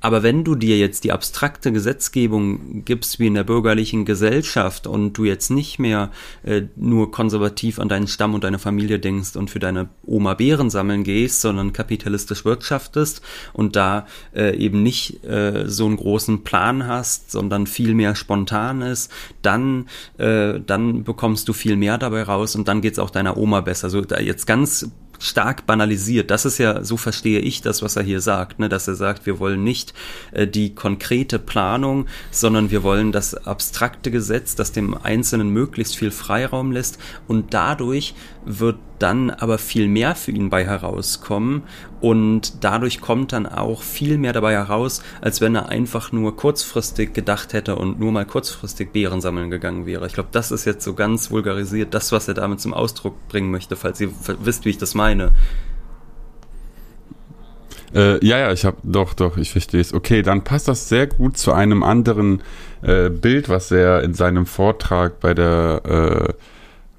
aber wenn du dir jetzt die abstrakte Gesetzgebung gibst wie in der bürgerlichen Gesellschaft und du jetzt nicht mehr äh, nur konservativ an deinen Stamm und deine Familie denkst und für deine Oma Beeren sammeln gehst, sondern kapitalistisch wirtschaftest und da äh, eben nicht äh, so einen großen Plan hast, sondern viel mehr spontan ist, dann, äh, dann bekommst du viel mehr dabei raus und dann geht's auch deiner Oma besser. So da jetzt ganz stark banalisiert. Das ist ja, so verstehe ich das, was er hier sagt, ne? dass er sagt, wir wollen nicht äh, die konkrete Planung, sondern wir wollen das abstrakte Gesetz, das dem Einzelnen möglichst viel Freiraum lässt und dadurch wird dann aber viel mehr für ihn bei herauskommen und dadurch kommt dann auch viel mehr dabei heraus, als wenn er einfach nur kurzfristig gedacht hätte und nur mal kurzfristig Beeren sammeln gegangen wäre. Ich glaube, das ist jetzt so ganz vulgarisiert, das, was er damit zum Ausdruck bringen möchte, falls ihr wisst, wie ich das meine. Äh, ja, ja, ich habe doch, doch, ich verstehe es. Okay, dann passt das sehr gut zu einem anderen äh, Bild, was er in seinem Vortrag bei der äh,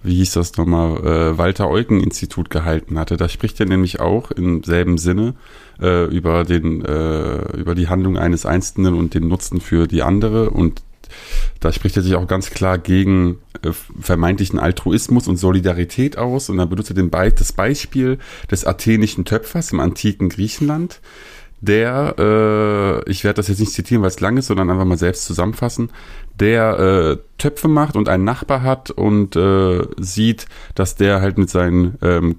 wie hieß das nochmal, äh, Walter-Eucken-Institut gehalten hatte. Da spricht er nämlich auch im selben Sinne äh, über, den, äh, über die Handlung eines Einzelnen und den Nutzen für die andere. Und da spricht er sich auch ganz klar gegen äh, vermeintlichen Altruismus und Solidarität aus. Und dann benutzt er den Be das Beispiel des athenischen Töpfers im antiken Griechenland der, äh, ich werde das jetzt nicht zitieren, weil es lang ist, sondern einfach mal selbst zusammenfassen, der äh, Töpfe macht und einen Nachbar hat und äh, sieht, dass der halt mit seinen ähm,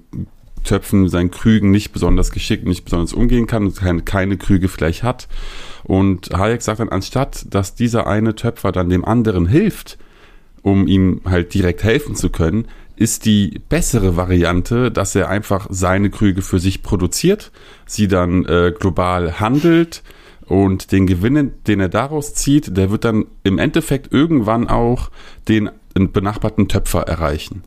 Töpfen, seinen Krügen nicht besonders geschickt, nicht besonders umgehen kann und keine, keine Krüge vielleicht hat. Und Hayek sagt dann, anstatt dass dieser eine Töpfer dann dem anderen hilft, um ihm halt direkt helfen zu können, ist die bessere Variante, dass er einfach seine Krüge für sich produziert, sie dann äh, global handelt und den Gewinn, den er daraus zieht, der wird dann im Endeffekt irgendwann auch den benachbarten Töpfer erreichen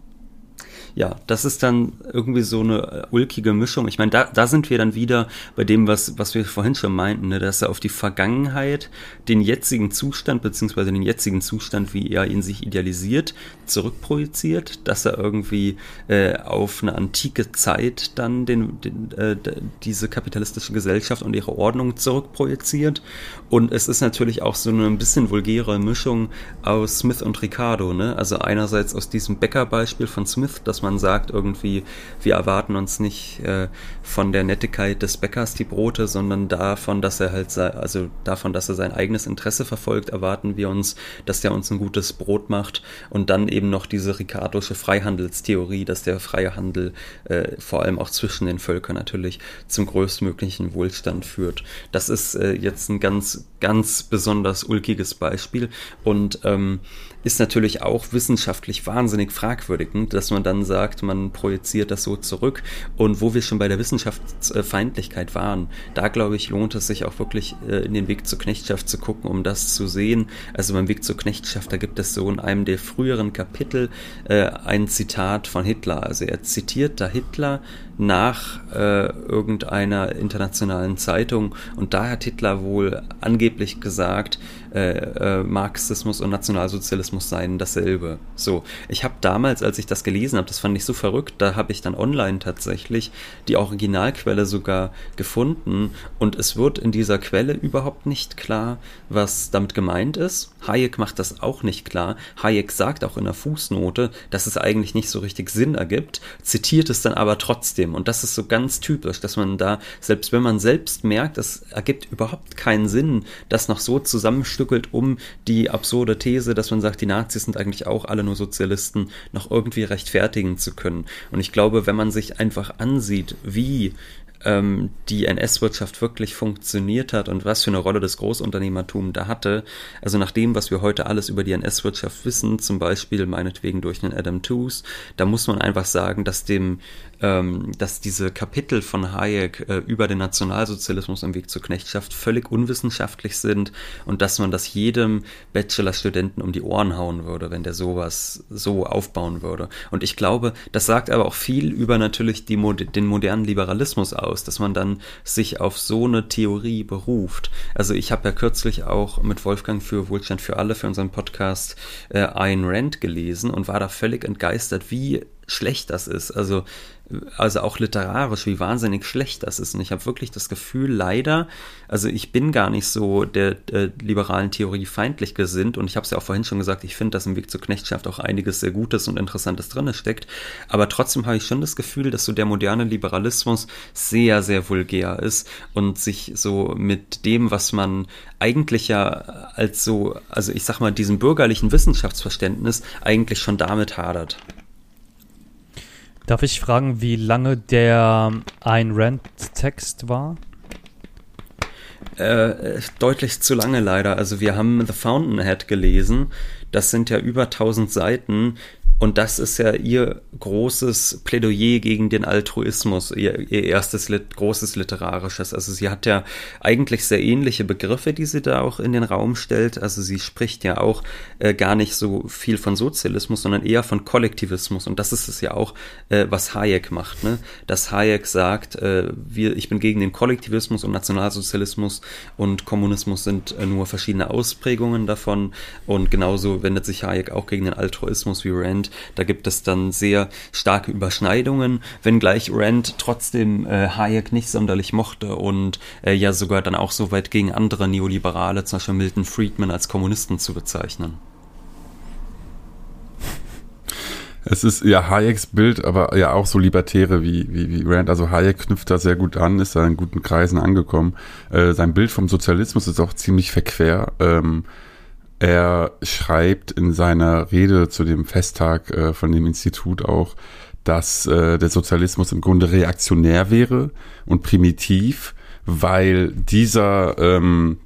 ja, das ist dann irgendwie so eine äh, ulkige Mischung. Ich meine, da, da sind wir dann wieder bei dem, was, was wir vorhin schon meinten, ne, dass er auf die Vergangenheit, den jetzigen Zustand, beziehungsweise den jetzigen Zustand, wie er ihn sich idealisiert, zurückprojiziert, dass er irgendwie äh, auf eine antike Zeit dann den, den, äh, diese kapitalistische Gesellschaft und ihre Ordnung zurückprojiziert. Und es ist natürlich auch so eine ein bisschen vulgäre Mischung aus Smith und Ricardo. Ne? Also einerseits aus diesem Bäckerbeispiel von Smith, dass man sagt irgendwie, wir erwarten uns nicht äh, von der Nettigkeit des Bäckers die Brote, sondern davon, dass er halt, also davon, dass er sein eigenes Interesse verfolgt, erwarten wir uns, dass der uns ein gutes Brot macht und dann eben noch diese ricardosche Freihandelstheorie, dass der freie Handel äh, vor allem auch zwischen den Völkern natürlich zum größtmöglichen Wohlstand führt. Das ist äh, jetzt ein ganz, ganz besonders ulkiges Beispiel und ähm, ist natürlich auch wissenschaftlich wahnsinnig fragwürdig, dass man dann sagt, man projiziert das so zurück. Und wo wir schon bei der Wissenschaftsfeindlichkeit waren, da glaube ich, lohnt es sich auch wirklich äh, in den Weg zur Knechtschaft zu gucken, um das zu sehen. Also beim Weg zur Knechtschaft, da gibt es so in einem der früheren Kapitel äh, ein Zitat von Hitler. Also er zitiert da Hitler nach äh, irgendeiner internationalen Zeitung und da hat Hitler wohl angeblich gesagt, äh, äh, Marxismus und Nationalsozialismus seien dasselbe. So, ich habe damals, als ich das gelesen habe, das fand ich so verrückt, da habe ich dann online tatsächlich die Originalquelle sogar gefunden und es wird in dieser Quelle überhaupt nicht klar, was damit gemeint ist. Hayek macht das auch nicht klar. Hayek sagt auch in der Fußnote, dass es eigentlich nicht so richtig Sinn ergibt, zitiert es dann aber trotzdem und das ist so ganz typisch, dass man da, selbst wenn man selbst merkt, es ergibt überhaupt keinen Sinn, das noch so zusammenstückt, stückelt um die absurde These, dass man sagt, die Nazis sind eigentlich auch alle nur Sozialisten, noch irgendwie rechtfertigen zu können. Und ich glaube, wenn man sich einfach ansieht, wie ähm, die NS-Wirtschaft wirklich funktioniert hat und was für eine Rolle das Großunternehmertum da hatte. Also nach dem, was wir heute alles über die NS-Wirtschaft wissen, zum Beispiel meinetwegen durch den Adam Tooze, da muss man einfach sagen, dass dem ähm, dass diese Kapitel von Hayek äh, über den Nationalsozialismus im Weg zur Knechtschaft völlig unwissenschaftlich sind und dass man das jedem Bachelorstudenten um die Ohren hauen würde, wenn der sowas so aufbauen würde. Und ich glaube, das sagt aber auch viel über natürlich die, den modernen Liberalismus aus, dass man dann sich auf so eine Theorie beruft. Also ich habe ja kürzlich auch mit Wolfgang für Wohlstand für alle für unseren Podcast äh, Ayn Rand gelesen und war da völlig entgeistert, wie schlecht das ist. Also, also auch literarisch, wie wahnsinnig schlecht das ist. Und ich habe wirklich das Gefühl, leider, also ich bin gar nicht so der, der liberalen Theorie feindlich gesinnt und ich habe es ja auch vorhin schon gesagt, ich finde, dass im Weg zur Knechtschaft auch einiges sehr Gutes und Interessantes drin steckt. Aber trotzdem habe ich schon das Gefühl, dass so der moderne Liberalismus sehr, sehr vulgär ist und sich so mit dem, was man eigentlich ja als so, also ich sag mal, diesem bürgerlichen Wissenschaftsverständnis eigentlich schon damit hadert. Darf ich fragen, wie lange der ein Rant-Text war? Äh, deutlich zu lange leider. Also wir haben The Fountainhead gelesen. Das sind ja über 1000 Seiten. Und das ist ja ihr großes Plädoyer gegen den Altruismus, ihr, ihr erstes lit großes literarisches. Also sie hat ja eigentlich sehr ähnliche Begriffe, die sie da auch in den Raum stellt. Also sie spricht ja auch äh, gar nicht so viel von Sozialismus, sondern eher von Kollektivismus. Und das ist es ja auch, äh, was Hayek macht. Ne? Dass Hayek sagt, äh, wir, ich bin gegen den Kollektivismus und Nationalsozialismus und Kommunismus sind äh, nur verschiedene Ausprägungen davon. Und genauso wendet sich Hayek auch gegen den Altruismus wie Rand Rand. Da gibt es dann sehr starke Überschneidungen, wenngleich Rand trotzdem äh, Hayek nicht sonderlich mochte und äh, ja sogar dann auch so weit gegen andere Neoliberale, zum Beispiel Milton Friedman, als Kommunisten zu bezeichnen. Es ist ja Hayeks Bild, aber ja auch so Libertäre wie, wie, wie Rand. Also Hayek knüpft da sehr gut an, ist da in guten Kreisen angekommen. Äh, sein Bild vom Sozialismus ist auch ziemlich verquer. Ähm, er schreibt in seiner Rede zu dem Festtag äh, von dem Institut auch, dass äh, der Sozialismus im Grunde reaktionär wäre und primitiv, weil dieser, ähm,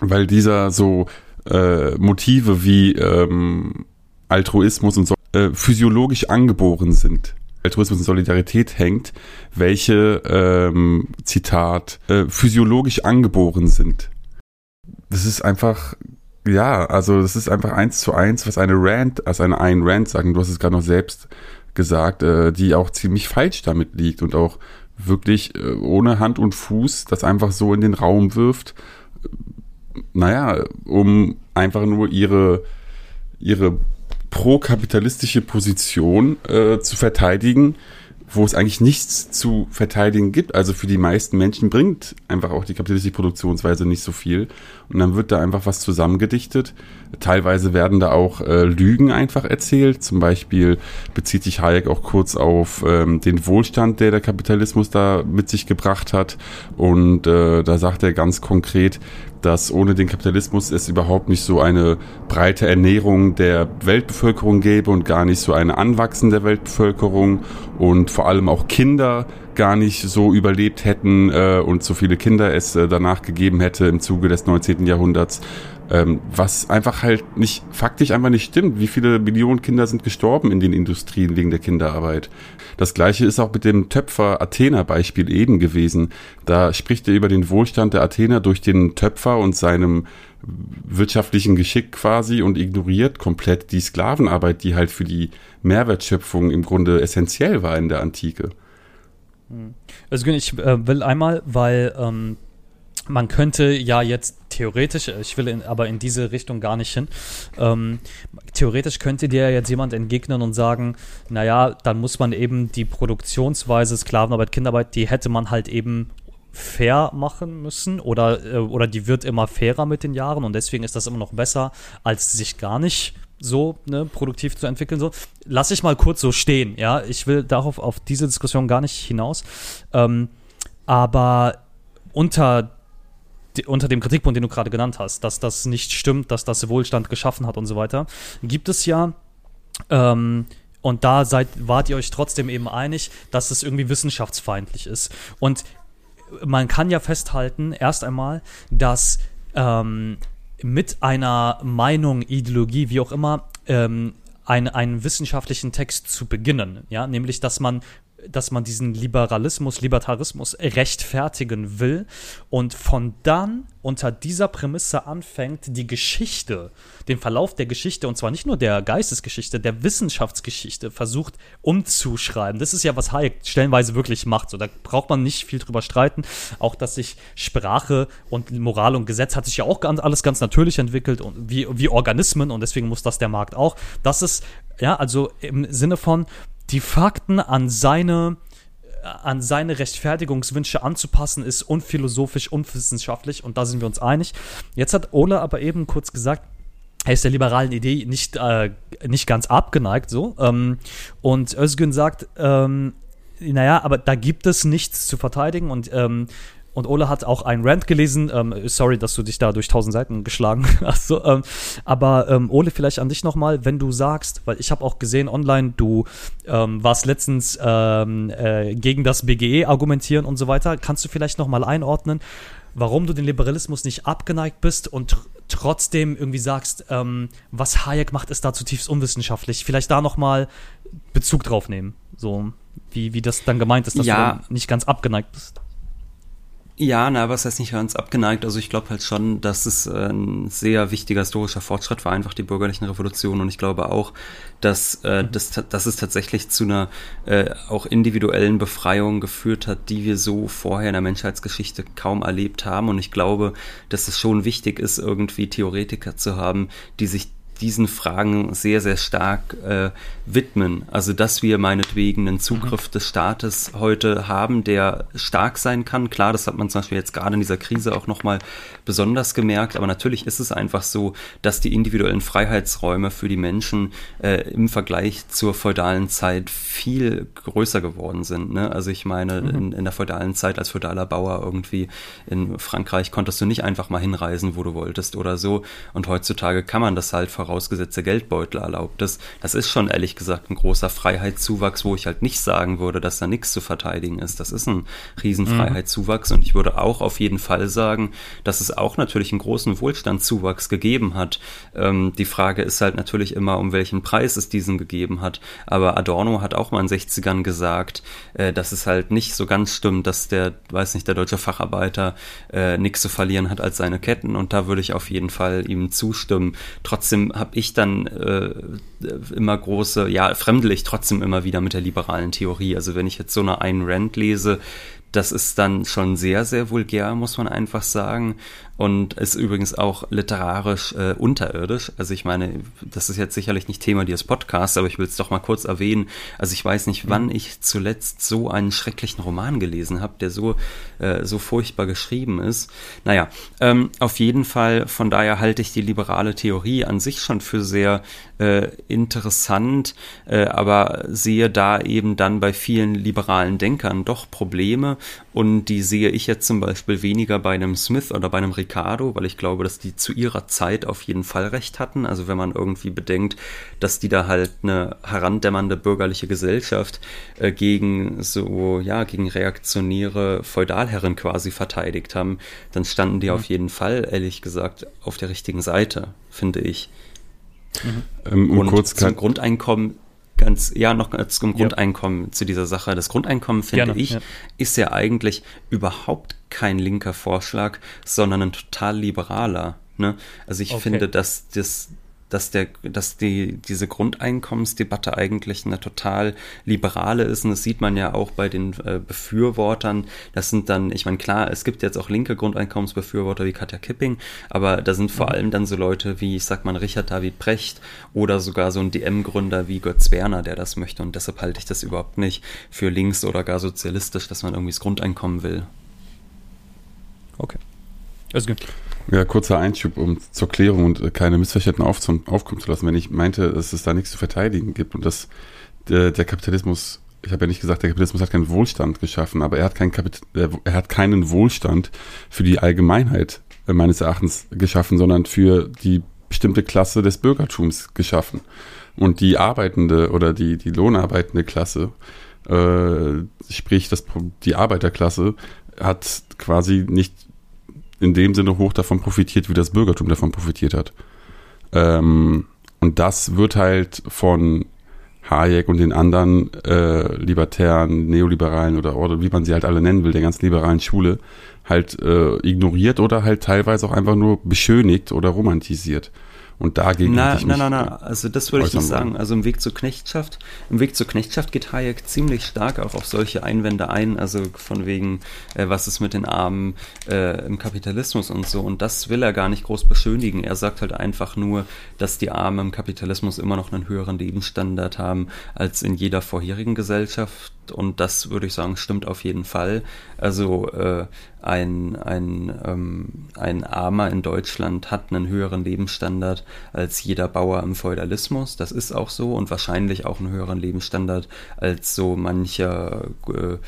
weil dieser so äh, Motive wie ähm, Altruismus und so äh, physiologisch angeboren sind. Altruismus und Solidarität hängt, welche, ähm, Zitat, physiologisch angeboren sind. Das ist einfach ja, also das ist einfach eins zu eins, was eine Rand, also eine ein Rand sagen, du hast es gerade noch selbst gesagt, äh, die auch ziemlich falsch damit liegt und auch wirklich äh, ohne Hand und Fuß das einfach so in den Raum wirft. Naja, um einfach nur ihre, ihre pro-kapitalistische Position äh, zu verteidigen, wo es eigentlich nichts zu verteidigen gibt. Also für die meisten Menschen bringt einfach auch die kapitalistische Produktionsweise nicht so viel. Und dann wird da einfach was zusammengedichtet. Teilweise werden da auch äh, Lügen einfach erzählt. Zum Beispiel bezieht sich Hayek auch kurz auf ähm, den Wohlstand, der der Kapitalismus da mit sich gebracht hat. Und äh, da sagt er ganz konkret, dass ohne den Kapitalismus es überhaupt nicht so eine breite Ernährung der Weltbevölkerung gäbe und gar nicht so eine Anwachsen der Weltbevölkerung und vor allem auch Kinder gar nicht so überlebt hätten äh, und so viele Kinder es äh, danach gegeben hätte im Zuge des 19. Jahrhunderts, ähm, was einfach halt nicht, faktisch einfach nicht stimmt. Wie viele Millionen Kinder sind gestorben in den Industrien wegen der Kinderarbeit? Das gleiche ist auch mit dem Töpfer-Athener-Beispiel eben gewesen. Da spricht er über den Wohlstand der Athener durch den Töpfer und seinem wirtschaftlichen Geschick quasi und ignoriert komplett die Sklavenarbeit, die halt für die Mehrwertschöpfung im Grunde essentiell war in der Antike. Also ich äh, will einmal, weil ähm, man könnte ja jetzt theoretisch, ich will in, aber in diese Richtung gar nicht hin, ähm, theoretisch könnte dir jetzt jemand entgegnen und sagen, naja, dann muss man eben die Produktionsweise Sklavenarbeit, Kinderarbeit, die hätte man halt eben fair machen müssen oder, äh, oder die wird immer fairer mit den Jahren und deswegen ist das immer noch besser, als sich gar nicht so ne, produktiv zu entwickeln. So. Lass ich mal kurz so stehen, ja. Ich will darauf auf diese Diskussion gar nicht hinaus. Ähm, aber unter unter dem Kritikpunkt, den du gerade genannt hast, dass das nicht stimmt, dass das Wohlstand geschaffen hat und so weiter, gibt es ja, ähm, und da seid, wart ihr euch trotzdem eben einig, dass es irgendwie wissenschaftsfeindlich ist. Und man kann ja festhalten, erst einmal, dass ähm, mit einer Meinung, Ideologie, wie auch immer, ähm, ein, einen wissenschaftlichen Text zu beginnen, ja, nämlich, dass man dass man diesen Liberalismus, Libertarismus rechtfertigen will und von dann unter dieser Prämisse anfängt, die Geschichte, den Verlauf der Geschichte, und zwar nicht nur der Geistesgeschichte, der Wissenschaftsgeschichte versucht umzuschreiben. Das ist ja, was Hayek stellenweise wirklich macht. So, da braucht man nicht viel drüber streiten. Auch, dass sich Sprache und Moral und Gesetz hat sich ja auch ganz, alles ganz natürlich entwickelt und wie, wie Organismen und deswegen muss das der Markt auch. Das ist, ja, also im Sinne von, die Fakten an seine an seine Rechtfertigungswünsche anzupassen, ist unphilosophisch, unwissenschaftlich und da sind wir uns einig. Jetzt hat Ole aber eben kurz gesagt, er ist der liberalen Idee nicht, äh, nicht ganz abgeneigt, so. Ähm, und Özgün sagt, ähm, naja, aber da gibt es nichts zu verteidigen und ähm, und Ole hat auch einen Rant gelesen. Ähm, sorry, dass du dich da durch tausend Seiten geschlagen hast. So, ähm, aber ähm, Ole, vielleicht an dich nochmal, wenn du sagst, weil ich habe auch gesehen online, du ähm, warst letztens ähm, äh, gegen das BGE argumentieren und so weiter. Kannst du vielleicht nochmal einordnen, warum du den Liberalismus nicht abgeneigt bist und tr trotzdem irgendwie sagst, ähm, was Hayek macht, ist da zutiefst unwissenschaftlich. Vielleicht da nochmal Bezug drauf nehmen. So, wie, wie das dann gemeint ist, dass ja. du nicht ganz abgeneigt bist. Ja, na, aber es heißt nicht ganz abgeneigt. Also ich glaube halt schon, dass es ein sehr wichtiger historischer Fortschritt war, einfach die bürgerlichen Revolutionen. Und ich glaube auch, dass, äh, das, dass es tatsächlich zu einer äh, auch individuellen Befreiung geführt hat, die wir so vorher in der Menschheitsgeschichte kaum erlebt haben. Und ich glaube, dass es schon wichtig ist, irgendwie Theoretiker zu haben, die sich diesen Fragen sehr, sehr stark äh, widmen. Also, dass wir meinetwegen einen Zugriff mhm. des Staates heute haben, der stark sein kann. Klar, das hat man zum Beispiel jetzt gerade in dieser Krise auch nochmal besonders gemerkt. Aber natürlich ist es einfach so, dass die individuellen Freiheitsräume für die Menschen äh, im Vergleich zur feudalen Zeit viel größer geworden sind. Ne? Also ich meine, mhm. in, in der feudalen Zeit als feudaler Bauer irgendwie in Frankreich konntest du nicht einfach mal hinreisen, wo du wolltest oder so. Und heutzutage kann man das halt vorausgesetzt der Geldbeutel erlaubt ist. Das ist schon ehrlich gesagt ein großer Freiheitszuwachs, wo ich halt nicht sagen würde, dass da nichts zu verteidigen ist. Das ist ein Riesenfreiheitszuwachs mhm. und ich würde auch auf jeden Fall sagen, dass es auch natürlich einen großen Wohlstandszuwachs gegeben hat. Ähm, die Frage ist halt natürlich immer, um welchen Preis es diesen gegeben hat. Aber Adorno hat auch mal in den 60ern gesagt, äh, dass es halt nicht so ganz stimmt, dass der, weiß nicht, der deutsche Facharbeiter äh, nichts zu verlieren hat als seine Ketten. Und da würde ich auf jeden Fall ihm zustimmen. Trotzdem habe ich dann äh, immer große, ja, fremdel ich trotzdem immer wieder mit der liberalen Theorie. Also wenn ich jetzt so eine Ayn Rand lese, das ist dann schon sehr, sehr vulgär, muss man einfach sagen und ist übrigens auch literarisch äh, unterirdisch. Also ich meine, das ist jetzt sicherlich nicht Thema dieses Podcasts, aber ich will es doch mal kurz erwähnen. Also ich weiß nicht, wann ich zuletzt so einen schrecklichen Roman gelesen habe, der so, äh, so furchtbar geschrieben ist. Naja, ähm, auf jeden Fall, von daher halte ich die liberale Theorie an sich schon für sehr äh, interessant, äh, aber sehe da eben dann bei vielen liberalen Denkern doch Probleme und die sehe ich jetzt zum Beispiel weniger bei einem Smith oder bei einem Ricardo, weil ich glaube, dass die zu ihrer Zeit auf jeden Fall recht hatten. Also wenn man irgendwie bedenkt, dass die da halt eine herandämmernde bürgerliche Gesellschaft äh, gegen so, ja, gegen reaktionäre Feudalherren quasi verteidigt haben, dann standen die mhm. auf jeden Fall, ehrlich gesagt, auf der richtigen Seite, finde ich. Mhm. Ähm, um Und kurz zum Grundeinkommen ganz, ja, noch zum Grundeinkommen ja. zu dieser Sache. Das Grundeinkommen, finde Gerne, ich, ja. ist ja eigentlich überhaupt kein linker Vorschlag, sondern ein total liberaler. Ne? Also ich okay. finde, dass das dass der, dass die, diese Grundeinkommensdebatte eigentlich eine total liberale ist. Und das sieht man ja auch bei den äh, Befürwortern. Das sind dann, ich meine, klar, es gibt jetzt auch linke Grundeinkommensbefürworter wie Katja Kipping, aber da sind vor mhm. allem dann so Leute wie, ich sag mal, Richard David Precht oder sogar so ein DM-Gründer wie Götz Werner, der das möchte. Und deshalb halte ich das überhaupt nicht für links oder gar sozialistisch, dass man irgendwie das Grundeinkommen will. Okay. Alles gut. Ja, kurzer Einschub, um zur Klärung und äh, keine Missverständnisse auf, aufkommen zu lassen. Wenn ich meinte, dass es da nichts zu verteidigen gibt und dass der, der Kapitalismus, ich habe ja nicht gesagt, der Kapitalismus hat keinen Wohlstand geschaffen, aber er hat, keinen Kapit er hat keinen Wohlstand für die Allgemeinheit äh, meines Erachtens geschaffen, sondern für die bestimmte Klasse des Bürgertums geschaffen. Und die arbeitende oder die, die lohnarbeitende Klasse, äh, sprich das, die Arbeiterklasse, hat quasi nicht in dem Sinne hoch davon profitiert, wie das Bürgertum davon profitiert hat. Ähm, und das wird halt von Hayek und den anderen äh, libertären, neoliberalen oder, oder wie man sie halt alle nennen will, der ganz liberalen Schule, halt äh, ignoriert oder halt teilweise auch einfach nur beschönigt oder romantisiert. Und dagegen na, ich na, na, na, also das würde ich nicht sagen. Also im Weg zur Knechtschaft, im Weg zur Knechtschaft geht Hayek ziemlich stark auch auf solche Einwände ein, also von wegen, äh, was ist mit den Armen äh, im Kapitalismus und so. Und das will er gar nicht groß beschönigen. Er sagt halt einfach nur, dass die Armen im Kapitalismus immer noch einen höheren Lebensstandard haben als in jeder vorherigen Gesellschaft. Und das würde ich sagen, stimmt auf jeden Fall. Also äh, ein, ein, ähm, ein Armer in Deutschland hat einen höheren Lebensstandard als jeder Bauer im Feudalismus. Das ist auch so und wahrscheinlich auch einen höheren Lebensstandard als so mancher äh,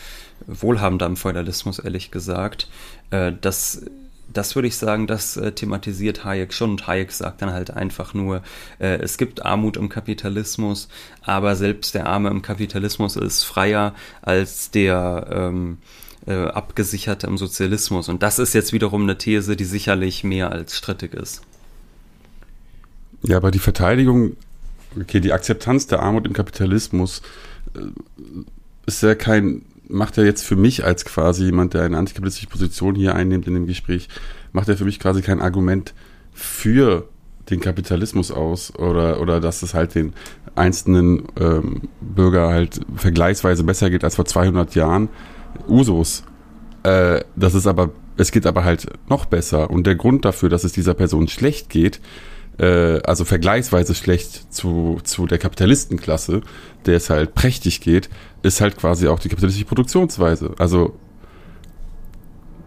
Wohlhabender im Feudalismus, ehrlich gesagt. Äh, das das würde ich sagen, das äh, thematisiert Hayek schon. Und Hayek sagt dann halt einfach nur, äh, es gibt Armut im Kapitalismus, aber selbst der Arme im Kapitalismus ist freier als der ähm, äh, abgesicherte im Sozialismus. Und das ist jetzt wiederum eine These, die sicherlich mehr als strittig ist. Ja, aber die Verteidigung, okay, die Akzeptanz der Armut im Kapitalismus äh, ist ja kein, macht ja jetzt für mich als quasi jemand, der eine antikapitalistische Position hier einnimmt in dem Gespräch, macht er für mich quasi kein Argument für den Kapitalismus aus oder, oder dass es halt den einzelnen ähm, Bürger halt vergleichsweise besser geht als vor 200 Jahren. Usus. Äh, das ist aber, es geht aber halt noch besser. Und der Grund dafür, dass es dieser Person schlecht geht, äh, also vergleichsweise schlecht zu, zu der Kapitalistenklasse, der es halt prächtig geht, ist halt quasi auch die kapitalistische Produktionsweise. Also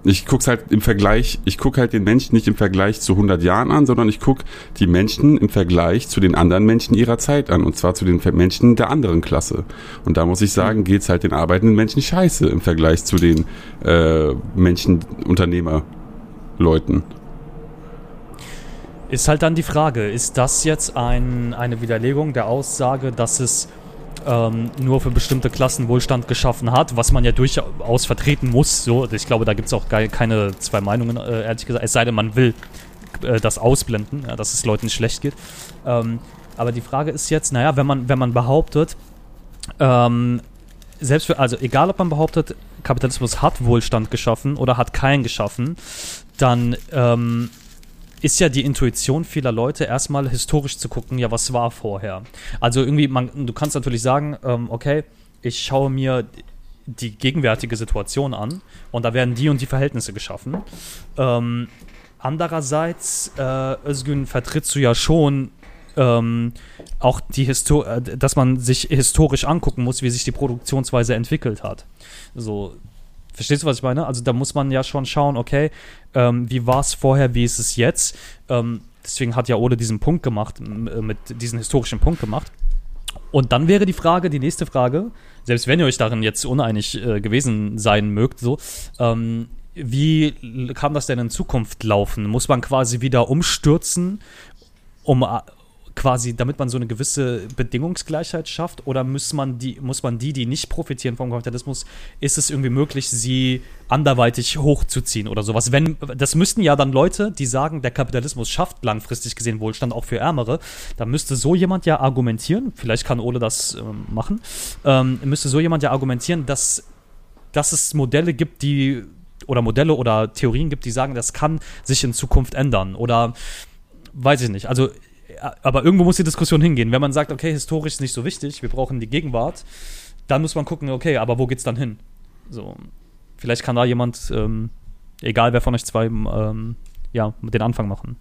ich guck's halt im Vergleich, ich guck halt den Menschen nicht im Vergleich zu 100 Jahren an, sondern ich guck die Menschen im Vergleich zu den anderen Menschen ihrer Zeit an und zwar zu den Menschen der anderen Klasse. Und da muss ich sagen, geht's halt den arbeitenden Menschen scheiße im Vergleich zu den äh, Menschen, Unternehmerleuten. Ist halt dann die Frage, ist das jetzt ein, eine Widerlegung der Aussage, dass es ähm, nur für bestimmte Klassen Wohlstand geschaffen hat, was man ja durchaus vertreten muss. So, ich glaube, da gibt es auch keine zwei Meinungen, äh, ehrlich gesagt, es sei denn, man will äh, das ausblenden, ja, dass es Leuten schlecht geht. Ähm, aber die Frage ist jetzt, naja, wenn man, wenn man behauptet, ähm, selbst für, also egal ob man behauptet, Kapitalismus hat Wohlstand geschaffen oder hat keinen geschaffen, dann ähm, ist ja die Intuition vieler Leute erstmal historisch zu gucken, ja, was war vorher. Also irgendwie, man, du kannst natürlich sagen, ähm, okay, ich schaue mir die gegenwärtige Situation an und da werden die und die Verhältnisse geschaffen. Ähm, andererseits, äh, Özgün vertrittst du ja schon ähm, auch die Histo äh, dass man sich historisch angucken muss, wie sich die Produktionsweise entwickelt hat. So, Verstehst du, was ich meine? Also da muss man ja schon schauen, okay, ähm, wie war es vorher, wie ist es jetzt? Ähm, deswegen hat ja Ole diesen Punkt gemacht, mit diesen historischen Punkt gemacht. Und dann wäre die Frage, die nächste Frage, selbst wenn ihr euch darin jetzt uneinig äh, gewesen sein mögt, so, ähm, wie kann das denn in Zukunft laufen? Muss man quasi wieder umstürzen, um, quasi, damit man so eine gewisse Bedingungsgleichheit schafft? Oder muss man die, muss man die, die nicht profitieren vom Kapitalismus, ist es irgendwie möglich, sie anderweitig hochzuziehen oder sowas? Wenn, das müssten ja dann Leute, die sagen, der Kapitalismus schafft langfristig gesehen Wohlstand auch für Ärmere, da müsste so jemand ja argumentieren, vielleicht kann Ole das äh, machen, ähm, müsste so jemand ja argumentieren, dass, dass es Modelle gibt, die oder Modelle oder Theorien gibt, die sagen, das kann sich in Zukunft ändern oder weiß ich nicht. Also aber irgendwo muss die Diskussion hingehen. Wenn man sagt, okay, historisch ist nicht so wichtig, wir brauchen die Gegenwart, dann muss man gucken, okay, aber wo geht's dann hin? So, vielleicht kann da jemand, ähm, egal wer von euch zwei, ähm, ja, den Anfang machen.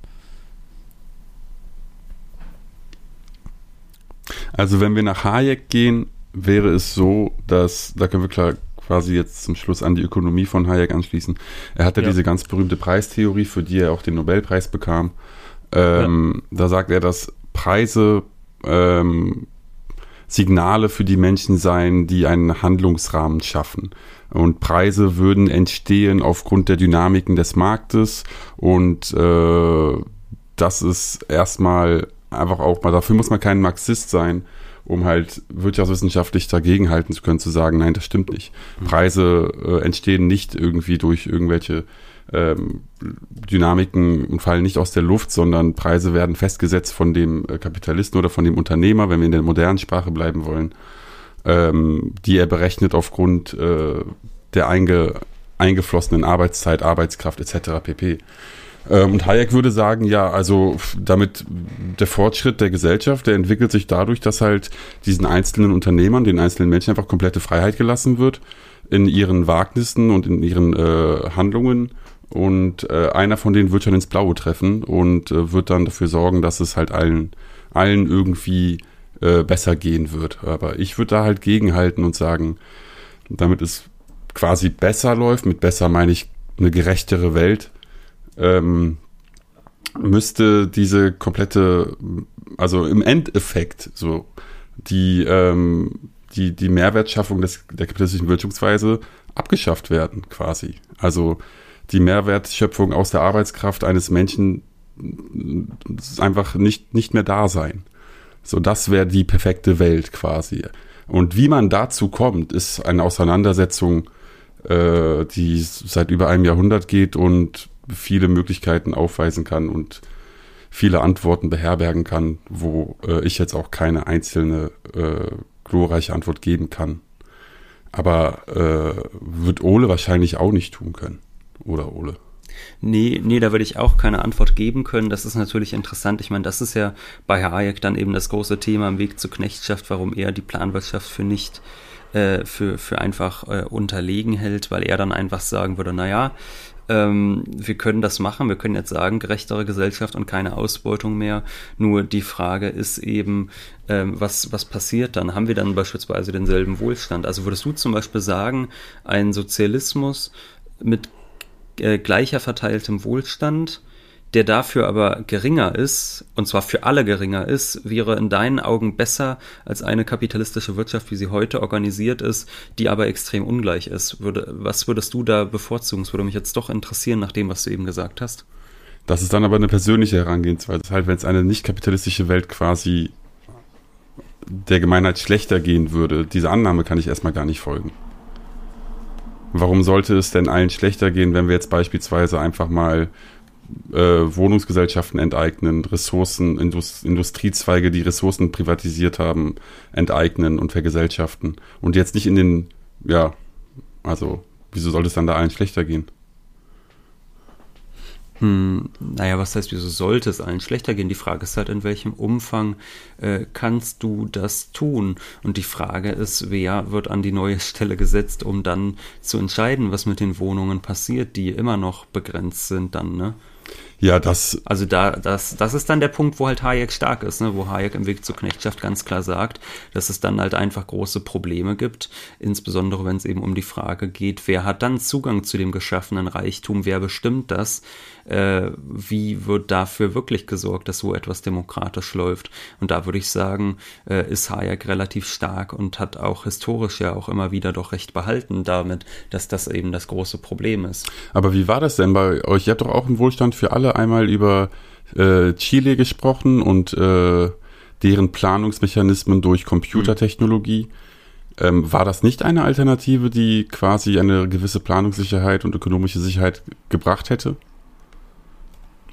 Also wenn wir nach Hayek gehen, wäre es so, dass, da können wir klar quasi jetzt zum Schluss an die Ökonomie von Hayek anschließen. Er hatte ja. diese ganz berühmte Preistheorie, für die er auch den Nobelpreis bekam. Ähm, ja. Da sagt er, dass Preise ähm, Signale für die Menschen seien, die einen Handlungsrahmen schaffen. Und Preise würden entstehen aufgrund der Dynamiken des Marktes und äh, das ist erstmal einfach auch mal, dafür muss man kein Marxist sein, um halt wirtschaftswissenschaftlich dagegenhalten zu können, zu sagen, nein, das stimmt nicht. Mhm. Preise äh, entstehen nicht irgendwie durch irgendwelche ähm, Dynamiken fallen nicht aus der Luft, sondern Preise werden festgesetzt von dem äh, Kapitalisten oder von dem Unternehmer, wenn wir in der modernen Sprache bleiben wollen, ähm, die er berechnet aufgrund äh, der einge, eingeflossenen Arbeitszeit, Arbeitskraft etc. pp. Ähm, und Hayek würde sagen, ja, also damit der Fortschritt der Gesellschaft, der entwickelt sich dadurch, dass halt diesen einzelnen Unternehmern, den einzelnen Menschen einfach komplette Freiheit gelassen wird in ihren Wagnissen und in ihren äh, Handlungen. Und äh, einer von denen wird schon ins Blaue treffen und äh, wird dann dafür sorgen, dass es halt allen, allen irgendwie äh, besser gehen wird. Aber ich würde da halt gegenhalten und sagen, damit es quasi besser läuft, mit besser meine ich eine gerechtere Welt, ähm, müsste diese komplette, also im Endeffekt so die, ähm, die, die Mehrwertschaffung des, der kapitalistischen Wirtschaftsweise abgeschafft werden, quasi. Also die Mehrwertschöpfung aus der Arbeitskraft eines Menschen einfach nicht, nicht mehr da sein. So, das wäre die perfekte Welt quasi. Und wie man dazu kommt, ist eine Auseinandersetzung, äh, die seit über einem Jahrhundert geht und viele Möglichkeiten aufweisen kann und viele Antworten beherbergen kann, wo äh, ich jetzt auch keine einzelne äh, glorreiche Antwort geben kann. Aber äh, wird Ole wahrscheinlich auch nicht tun können. Oder Ole? Nee, nee, da würde ich auch keine Antwort geben können. Das ist natürlich interessant. Ich meine, das ist ja bei Hayek dann eben das große Thema im Weg zur Knechtschaft, warum er die Planwirtschaft für nicht äh, für, für einfach äh, unterlegen hält, weil er dann einfach sagen würde, naja, ähm, wir können das machen, wir können jetzt sagen, gerechtere Gesellschaft und keine Ausbeutung mehr. Nur die Frage ist eben, ähm, was, was passiert dann? Haben wir dann beispielsweise denselben Wohlstand? Also würdest du zum Beispiel sagen, ein Sozialismus mit äh, gleicher verteiltem Wohlstand der dafür aber geringer ist, und zwar für alle geringer ist, wäre in deinen Augen besser als eine kapitalistische Wirtschaft, wie sie heute organisiert ist, die aber extrem ungleich ist. Würde, was würdest du da bevorzugen? Das würde mich jetzt doch interessieren, nach dem, was du eben gesagt hast. Das ist dann aber eine persönliche Herangehensweise. Das halt, wenn es eine nicht kapitalistische Welt quasi der Gemeinheit schlechter gehen würde, diese Annahme kann ich erstmal gar nicht folgen. Warum sollte es denn allen schlechter gehen, wenn wir jetzt beispielsweise einfach mal äh, Wohnungsgesellschaften enteignen, Ressourcen, Indust Industriezweige, die Ressourcen privatisiert haben, enteignen und vergesellschaften. Und jetzt nicht in den, ja, also, wieso sollte es dann da allen schlechter gehen? Hm, naja, was heißt, wieso sollte es allen schlechter gehen? Die Frage ist halt, in welchem Umfang äh, kannst du das tun? Und die Frage ist, wer wird an die neue Stelle gesetzt, um dann zu entscheiden, was mit den Wohnungen passiert, die immer noch begrenzt sind dann, ne? Ja, das. Also da, das, das ist dann der Punkt, wo halt Hayek stark ist, ne? wo Hayek im Weg zur Knechtschaft ganz klar sagt, dass es dann halt einfach große Probleme gibt, insbesondere wenn es eben um die Frage geht, wer hat dann Zugang zu dem geschaffenen Reichtum, wer bestimmt das, äh, wie wird dafür wirklich gesorgt, dass so etwas demokratisch läuft. Und da würde ich sagen, äh, ist Hayek relativ stark und hat auch historisch ja auch immer wieder doch recht behalten damit, dass das eben das große Problem ist. Aber wie war das denn bei euch? Ihr habt doch auch einen Wohlstand für alle einmal über äh, Chile gesprochen und äh, deren Planungsmechanismen durch Computertechnologie. Ähm, war das nicht eine Alternative, die quasi eine gewisse Planungssicherheit und ökonomische Sicherheit gebracht hätte?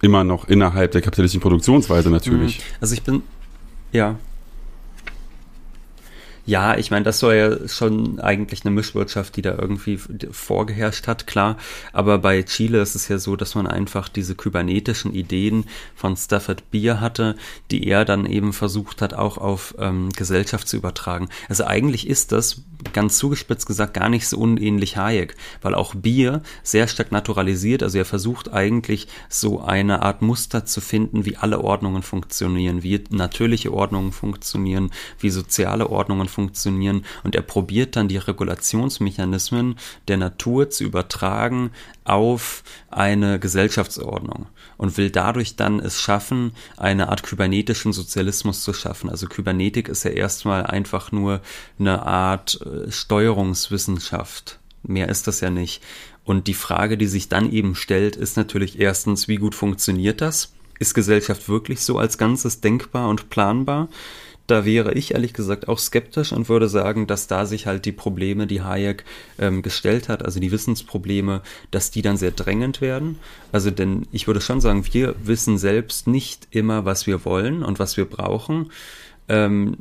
Immer noch innerhalb der kapitalistischen Produktionsweise natürlich. Also ich bin, ja, ja, ich meine, das war ja schon eigentlich eine Mischwirtschaft, die da irgendwie vorgeherrscht hat, klar. Aber bei Chile ist es ja so, dass man einfach diese kybernetischen Ideen von Stafford Beer hatte, die er dann eben versucht hat, auch auf ähm, Gesellschaft zu übertragen. Also eigentlich ist das, ganz zugespitzt gesagt, gar nicht so unähnlich Hayek, weil auch Beer sehr stark naturalisiert, also er versucht eigentlich so eine Art Muster zu finden, wie alle Ordnungen funktionieren, wie natürliche Ordnungen funktionieren, wie soziale Ordnungen funktionieren und er probiert dann die Regulationsmechanismen der Natur zu übertragen auf eine Gesellschaftsordnung und will dadurch dann es schaffen, eine Art kybernetischen Sozialismus zu schaffen. Also Kybernetik ist ja erstmal einfach nur eine Art äh, Steuerungswissenschaft. Mehr ist das ja nicht. Und die Frage, die sich dann eben stellt, ist natürlich erstens, wie gut funktioniert das? Ist Gesellschaft wirklich so als Ganzes denkbar und planbar? Da wäre ich ehrlich gesagt auch skeptisch und würde sagen, dass da sich halt die Probleme, die Hayek ähm, gestellt hat, also die Wissensprobleme, dass die dann sehr drängend werden. Also denn ich würde schon sagen, wir wissen selbst nicht immer, was wir wollen und was wir brauchen. Ähm,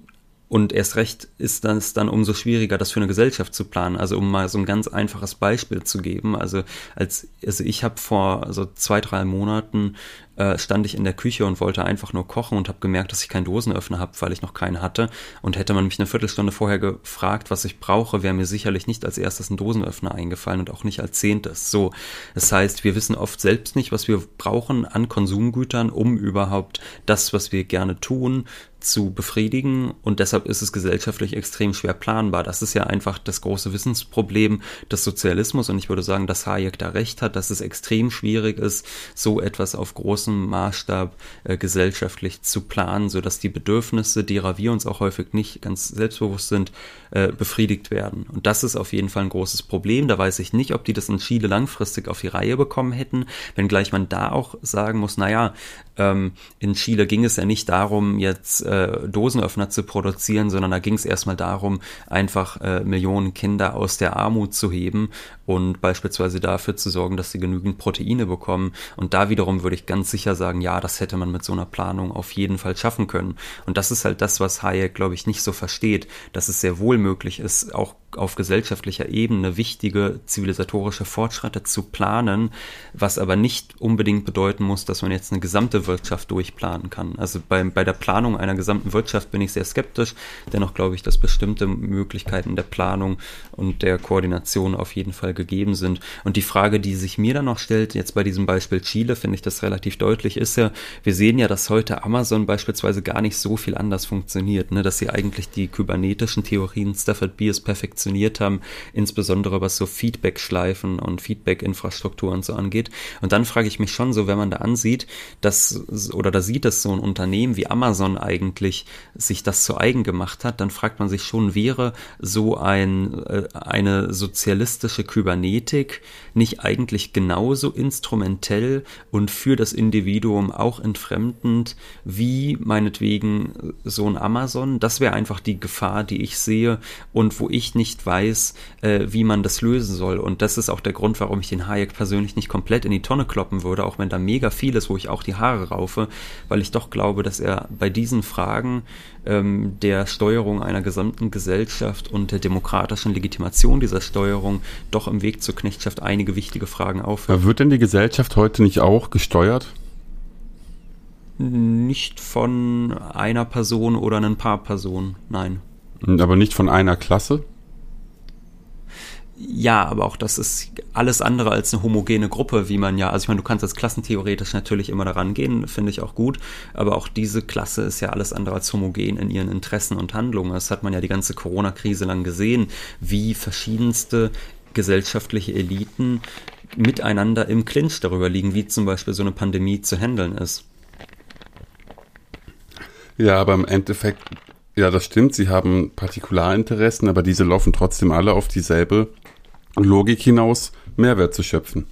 Und erst recht ist das dann umso schwieriger, das für eine Gesellschaft zu planen. Also um mal so ein ganz einfaches Beispiel zu geben. Also als, also ich habe vor so zwei, drei Monaten äh, stand ich in der Küche und wollte einfach nur kochen und habe gemerkt, dass ich keinen Dosenöffner habe, weil ich noch keinen hatte. Und hätte man mich eine Viertelstunde vorher gefragt, was ich brauche, wäre mir sicherlich nicht als erstes ein Dosenöffner eingefallen und auch nicht als zehntes. So, das heißt, wir wissen oft selbst nicht, was wir brauchen an Konsumgütern, um überhaupt das, was wir gerne tun, zu befriedigen und deshalb ist es gesellschaftlich extrem schwer planbar. Das ist ja einfach das große Wissensproblem des Sozialismus und ich würde sagen, dass Hayek da recht hat, dass es extrem schwierig ist, so etwas auf großem Maßstab äh, gesellschaftlich zu planen, so dass die Bedürfnisse, derer wir uns auch häufig nicht ganz selbstbewusst sind, äh, befriedigt werden. Und das ist auf jeden Fall ein großes Problem. Da weiß ich nicht, ob die das in Chile langfristig auf die Reihe bekommen hätten, wenngleich man da auch sagen muss, naja, ähm, in Chile ging es ja nicht darum, jetzt äh, Dosenöffner zu produzieren, sondern da ging es erstmal darum, einfach äh, Millionen Kinder aus der Armut zu heben und beispielsweise dafür zu sorgen, dass sie genügend Proteine bekommen. Und da wiederum würde ich ganz sicher sagen, ja, das hätte man mit so einer Planung auf jeden Fall schaffen können. Und das ist halt das, was Hayek, glaube ich, nicht so versteht, dass es sehr wohl möglich ist, auch auf gesellschaftlicher Ebene wichtige zivilisatorische Fortschritte zu planen, was aber nicht unbedingt bedeuten muss, dass man jetzt eine gesamte Wirtschaft durchplanen kann. Also bei, bei der Planung einer gesamten Wirtschaft bin ich sehr skeptisch, dennoch glaube ich, dass bestimmte Möglichkeiten der Planung und der Koordination auf jeden Fall gegeben sind. Und die Frage, die sich mir dann noch stellt, jetzt bei diesem Beispiel Chile, finde ich das relativ deutlich, ist ja, wir sehen ja, dass heute Amazon beispielsweise gar nicht so viel anders funktioniert, ne? dass sie eigentlich die kybernetischen Theorien Stafford Beers perfekt perfektioniert haben, insbesondere was so Feedback-Schleifen und Feedback-Infrastruktur und so angeht. Und dann frage ich mich schon so, wenn man da ansieht, dass, oder da sieht, dass so ein Unternehmen wie Amazon eigentlich sich das zu eigen gemacht hat, dann fragt man sich schon, wäre so ein, äh, eine sozialistische Kybernetik nicht eigentlich genauso instrumentell und für das Individuum auch entfremdend wie meinetwegen so ein Amazon? Das wäre einfach die Gefahr, die ich sehe und wo ich nicht nicht weiß, äh, wie man das lösen soll. Und das ist auch der Grund, warum ich den Hayek persönlich nicht komplett in die Tonne kloppen würde, auch wenn da mega viel ist, wo ich auch die Haare raufe, weil ich doch glaube, dass er bei diesen Fragen ähm, der Steuerung einer gesamten Gesellschaft und der demokratischen Legitimation dieser Steuerung doch im Weg zur Knechtschaft einige wichtige Fragen aufhört. Wird denn die Gesellschaft heute nicht auch gesteuert? Nicht von einer Person oder ein paar Personen, nein. Aber nicht von einer Klasse? Ja, aber auch das ist alles andere als eine homogene Gruppe, wie man ja, also ich meine, du kannst als klassentheoretisch natürlich immer daran gehen, finde ich auch gut, aber auch diese Klasse ist ja alles andere als homogen in ihren Interessen und Handlungen. Das hat man ja die ganze Corona-Krise lang gesehen, wie verschiedenste gesellschaftliche Eliten miteinander im Clinch darüber liegen, wie zum Beispiel so eine Pandemie zu handeln ist. Ja, aber im Endeffekt, ja, das stimmt, sie haben Partikularinteressen, aber diese laufen trotzdem alle auf dieselbe Logik hinaus, Mehrwert zu schöpfen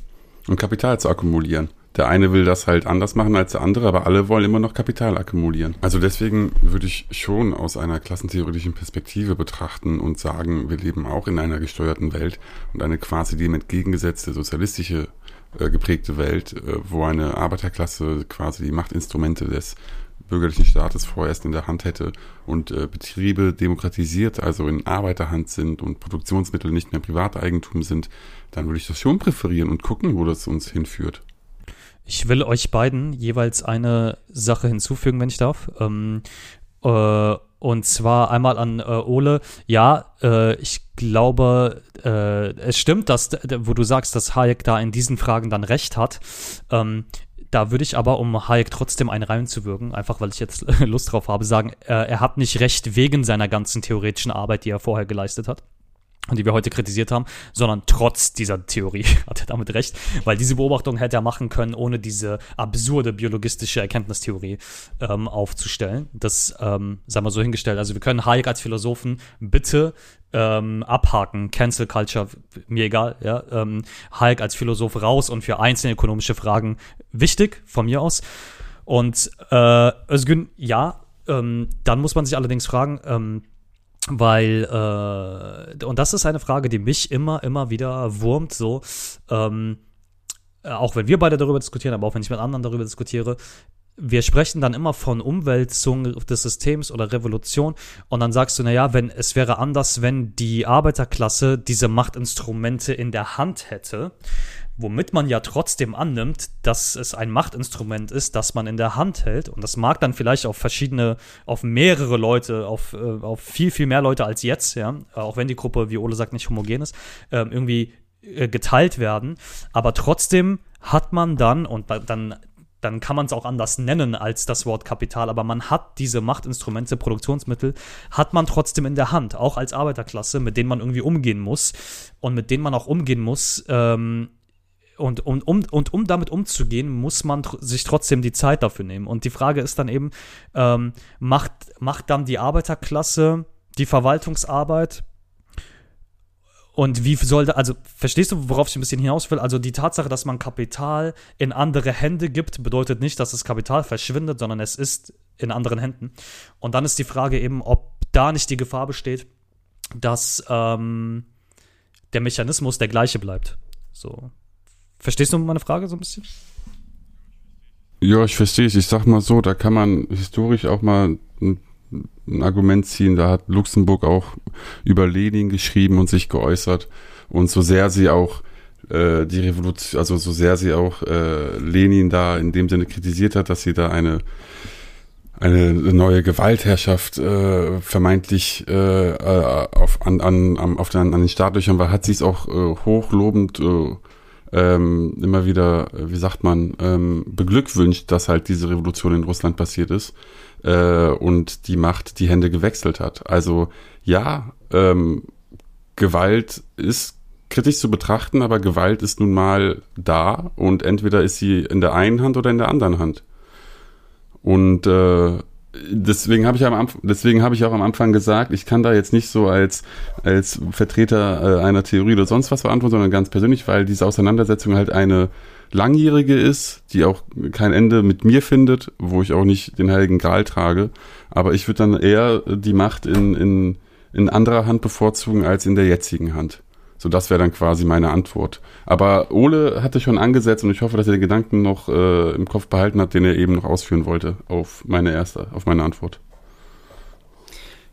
und Kapital zu akkumulieren. Der eine will das halt anders machen als der andere, aber alle wollen immer noch Kapital akkumulieren. Also deswegen würde ich schon aus einer klassentheoretischen Perspektive betrachten und sagen, wir leben auch in einer gesteuerten Welt und eine quasi dem entgegengesetzte sozialistische äh, geprägte Welt, äh, wo eine Arbeiterklasse quasi die Machtinstrumente des bürgerlichen Staates vorerst in der Hand hätte und äh, Betriebe demokratisiert, also in Arbeiterhand sind und Produktionsmittel nicht mehr Privateigentum sind, dann würde ich das schon präferieren und gucken, wo das uns hinführt. Ich will euch beiden jeweils eine Sache hinzufügen, wenn ich darf. Ähm, äh, und zwar einmal an äh, Ole. Ja, äh, ich glaube, äh, es stimmt, dass, wo du sagst, dass Hayek da in diesen Fragen dann recht hat. Ähm, da würde ich aber, um Hayek trotzdem einen reinzuwirken, einfach weil ich jetzt Lust drauf habe, sagen, äh, er hat nicht recht wegen seiner ganzen theoretischen Arbeit, die er vorher geleistet hat die wir heute kritisiert haben, sondern trotz dieser Theorie hat er damit recht, weil diese Beobachtung hätte er machen können, ohne diese absurde biologistische Erkenntnistheorie ähm, aufzustellen. Das ähm, sagen wir so hingestellt. Also wir können Hayek als Philosophen bitte ähm, abhaken, Cancel Culture, mir egal, ja, ähm, Hayek als Philosoph raus und für einzelne ökonomische Fragen wichtig, von mir aus. Und äh, Özgün, ja, ähm, dann muss man sich allerdings fragen, ähm, weil, äh, und das ist eine Frage, die mich immer, immer wieder wurmt, so, ähm, auch wenn wir beide darüber diskutieren, aber auch wenn ich mit anderen darüber diskutiere, wir sprechen dann immer von Umwälzung des Systems oder Revolution und dann sagst du, naja, wenn es wäre anders, wenn die Arbeiterklasse diese Machtinstrumente in der Hand hätte, womit man ja trotzdem annimmt, dass es ein Machtinstrument ist, das man in der Hand hält. Und das mag dann vielleicht auf verschiedene, auf mehrere Leute, auf, äh, auf viel, viel mehr Leute als jetzt, ja, auch wenn die Gruppe, wie Ole sagt, nicht homogen ist, äh, irgendwie äh, geteilt werden, aber trotzdem hat man dann, und dann dann kann man es auch anders nennen als das Wort Kapital, aber man hat diese Machtinstrumente, Produktionsmittel, hat man trotzdem in der Hand, auch als Arbeiterklasse, mit denen man irgendwie umgehen muss. Und mit denen man auch umgehen muss. Ähm, und, und, um, und um damit umzugehen, muss man tr sich trotzdem die Zeit dafür nehmen. Und die Frage ist dann eben, ähm, macht, macht dann die Arbeiterklasse die Verwaltungsarbeit und wie soll da, also verstehst du, worauf ich ein bisschen hinaus will? Also die Tatsache, dass man Kapital in andere Hände gibt, bedeutet nicht, dass das Kapital verschwindet, sondern es ist in anderen Händen. Und dann ist die Frage eben, ob da nicht die Gefahr besteht, dass ähm, der Mechanismus der gleiche bleibt. So. Verstehst du meine Frage so ein bisschen? Ja, ich verstehe es. Ich sag mal so, da kann man historisch auch mal ein ein Argument ziehen. Da hat Luxemburg auch über Lenin geschrieben und sich geäußert. Und so sehr sie auch äh, die Revolution, also so sehr sie auch äh, Lenin da in dem Sinne kritisiert hat, dass sie da eine eine neue Gewaltherrschaft äh, vermeintlich äh, äh auf, an, an, auf den, an den Startlöchern war, hat sie es auch äh, hochlobend äh, ähm, immer wieder, wie sagt man, ähm, beglückwünscht, dass halt diese Revolution in Russland passiert ist äh, und die Macht die Hände gewechselt hat. Also ja, ähm, Gewalt ist kritisch zu betrachten, aber Gewalt ist nun mal da und entweder ist sie in der einen Hand oder in der anderen Hand. Und äh, deswegen habe ich am Anfang, deswegen habe ich auch am Anfang gesagt, ich kann da jetzt nicht so als als Vertreter äh, einer Theorie oder sonst was verantworten, sondern ganz persönlich, weil diese Auseinandersetzung halt eine langjährige ist, die auch kein Ende mit mir findet, wo ich auch nicht den Heiligen Gral trage. Aber ich würde dann eher die Macht in, in, in anderer Hand bevorzugen als in der jetzigen Hand. So, das wäre dann quasi meine Antwort. Aber Ole hatte schon angesetzt und ich hoffe, dass er den Gedanken noch äh, im Kopf behalten hat, den er eben noch ausführen wollte auf meine erste, auf meine Antwort.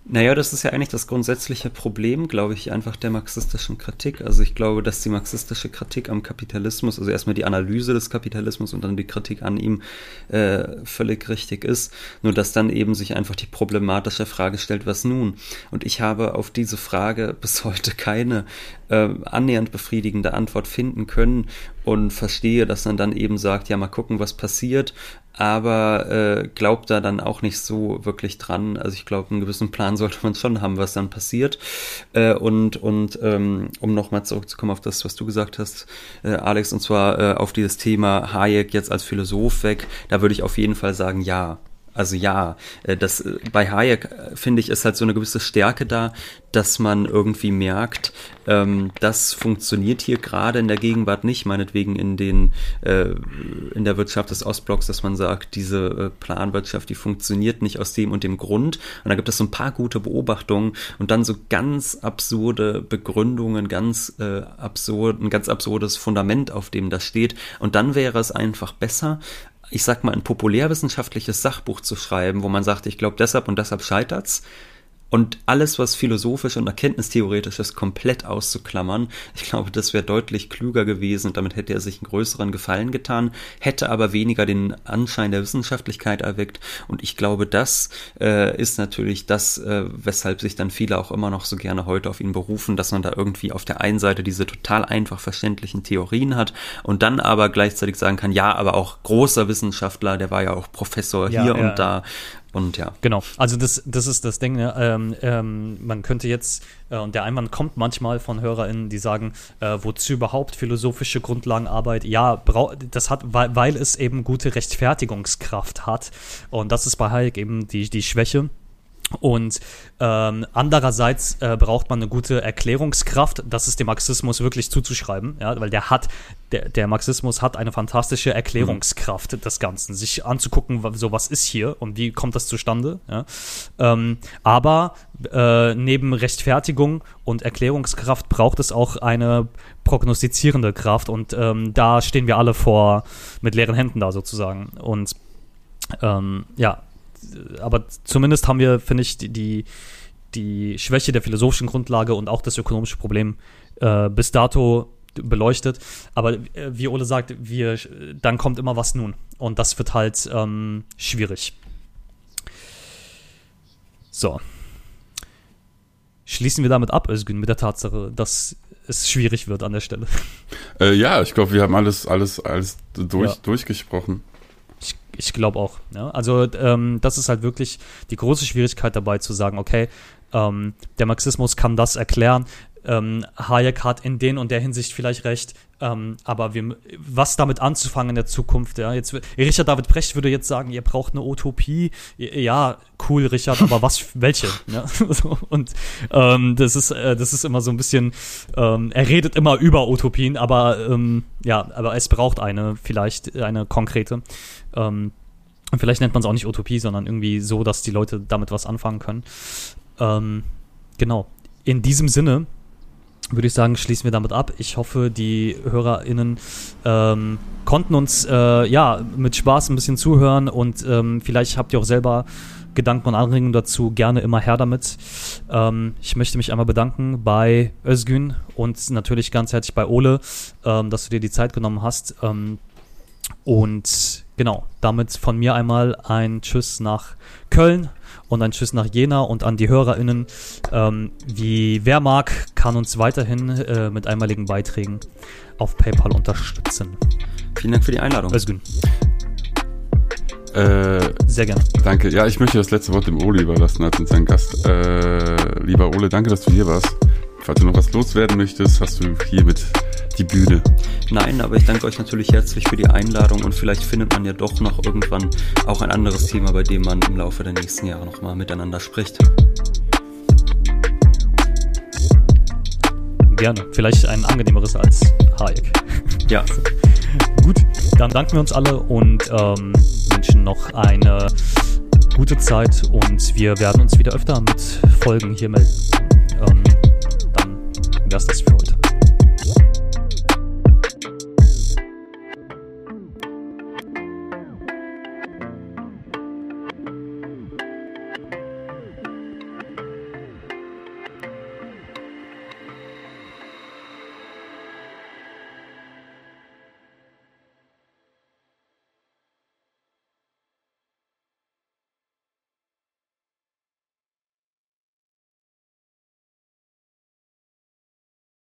Naja, das ist ja eigentlich das grundsätzliche Problem, glaube ich, einfach der marxistischen Kritik. Also ich glaube, dass die marxistische Kritik am Kapitalismus, also erstmal die Analyse des Kapitalismus und dann die Kritik an ihm äh, völlig richtig ist. Nur dass dann eben sich einfach die problematische Frage stellt, was nun? Und ich habe auf diese Frage bis heute keine äh, annähernd befriedigende Antwort finden können und verstehe, dass man dann eben sagt, ja, mal gucken, was passiert aber äh, glaubt da dann auch nicht so wirklich dran. Also ich glaube, einen gewissen Plan sollte man schon haben, was dann passiert. Äh, und und ähm, um nochmal zurückzukommen auf das, was du gesagt hast, äh, Alex, und zwar äh, auf dieses Thema Hayek jetzt als Philosoph weg, da würde ich auf jeden Fall sagen, ja. Also ja, äh, das äh, bei Hayek äh, finde ich ist halt so eine gewisse Stärke da, dass man irgendwie merkt, ähm, das funktioniert hier gerade in der Gegenwart nicht, meinetwegen in den äh, in der Wirtschaft des Ostblocks, dass man sagt, diese Planwirtschaft, die funktioniert nicht aus dem und dem Grund. Und da gibt es so ein paar gute Beobachtungen und dann so ganz absurde Begründungen, ganz äh, absurd, ein ganz absurdes Fundament, auf dem das steht. Und dann wäre es einfach besser, ich sag mal, ein populärwissenschaftliches Sachbuch zu schreiben, wo man sagt, ich glaube deshalb und deshalb scheitert's, und alles, was philosophisch und erkenntnistheoretisch ist, komplett auszuklammern. Ich glaube, das wäre deutlich klüger gewesen und damit hätte er sich einen größeren Gefallen getan, hätte aber weniger den Anschein der Wissenschaftlichkeit erweckt. Und ich glaube, das äh, ist natürlich das, äh, weshalb sich dann viele auch immer noch so gerne heute auf ihn berufen, dass man da irgendwie auf der einen Seite diese total einfach verständlichen Theorien hat und dann aber gleichzeitig sagen kann, ja, aber auch großer Wissenschaftler, der war ja auch Professor ja, hier ja. und da und ja. Genau, also das, das ist das Ding. Ne? Ähm, ähm, man könnte jetzt, äh, und der Einwand kommt manchmal von HörerInnen, die sagen, äh, wozu überhaupt philosophische Grundlagenarbeit? Ja, das hat, weil, weil es eben gute Rechtfertigungskraft hat. Und das ist bei Hayek eben die, die Schwäche. Und ähm, andererseits äh, braucht man eine gute Erklärungskraft. Das ist dem Marxismus wirklich zuzuschreiben, ja, weil der hat, der, der Marxismus hat eine fantastische Erklärungskraft mhm. des Ganzen, sich anzugucken, so was ist hier und wie kommt das zustande. Ja. Ähm, aber äh, neben Rechtfertigung und Erklärungskraft braucht es auch eine prognostizierende Kraft und ähm, da stehen wir alle vor mit leeren Händen da sozusagen. Und Ähm, ja, aber zumindest haben wir, finde ich, die, die Schwäche der philosophischen Grundlage und auch das ökonomische Problem äh, bis dato beleuchtet. Aber äh, wie Ole sagt, wir, dann kommt immer was nun. Und das wird halt ähm, schwierig. So. Schließen wir damit ab, Özgün, mit der Tatsache, dass es schwierig wird an der Stelle. Äh, ja, ich glaube, wir haben alles, alles, alles durch, ja. durchgesprochen. Ich, ich glaube auch. Ja. Also ähm, das ist halt wirklich die große Schwierigkeit dabei zu sagen, okay, ähm, der Marxismus kann das erklären, ähm, Hayek hat in den und der Hinsicht vielleicht recht, ähm, aber wir, was damit anzufangen in der Zukunft, ja, jetzt, Richard David Brecht würde jetzt sagen, ihr braucht eine Utopie, ja, cool, Richard, aber was, welche, ja, und ähm, das ist, äh, das ist immer so ein bisschen, ähm, er redet immer über Utopien, aber, ähm, ja, aber es braucht eine, vielleicht eine konkrete, ähm, und vielleicht nennt man es auch nicht Utopie, sondern irgendwie so, dass die Leute damit was anfangen können. Ähm, genau. In diesem Sinne würde ich sagen, schließen wir damit ab. Ich hoffe, die HörerInnen ähm, konnten uns äh, ja mit Spaß ein bisschen zuhören und ähm, vielleicht habt ihr auch selber Gedanken und Anregungen dazu. Gerne immer her damit. Ähm, ich möchte mich einmal bedanken bei Özgün und natürlich ganz herzlich bei Ole, ähm, dass du dir die Zeit genommen hast. Ähm, und genau, damit von mir einmal ein Tschüss nach Köln und ein Tschüss nach Jena und an die HörerInnen. Ähm, wie wer mag, kann uns weiterhin äh, mit einmaligen Beiträgen auf PayPal unterstützen. Vielen Dank für die Einladung. Özgün. Äh, Sehr gerne. Danke. Ja, ich möchte das letzte Wort dem Ole überlassen als seinen Gast. Äh, lieber Ole, danke, dass du hier warst. Falls du noch was loswerden möchtest, hast du hiermit die Bühne. Nein, aber ich danke euch natürlich herzlich für die Einladung und vielleicht findet man ja doch noch irgendwann auch ein anderes Thema, bei dem man im Laufe der nächsten Jahre nochmal miteinander spricht. Gerne. Vielleicht ein angenehmeres als Hayek. Ja. Gut, dann danken wir uns alle und ähm, wünschen noch eine gute Zeit und wir werden uns wieder öfter mit Folgen hier melden. Ähm, wäre es das für heute.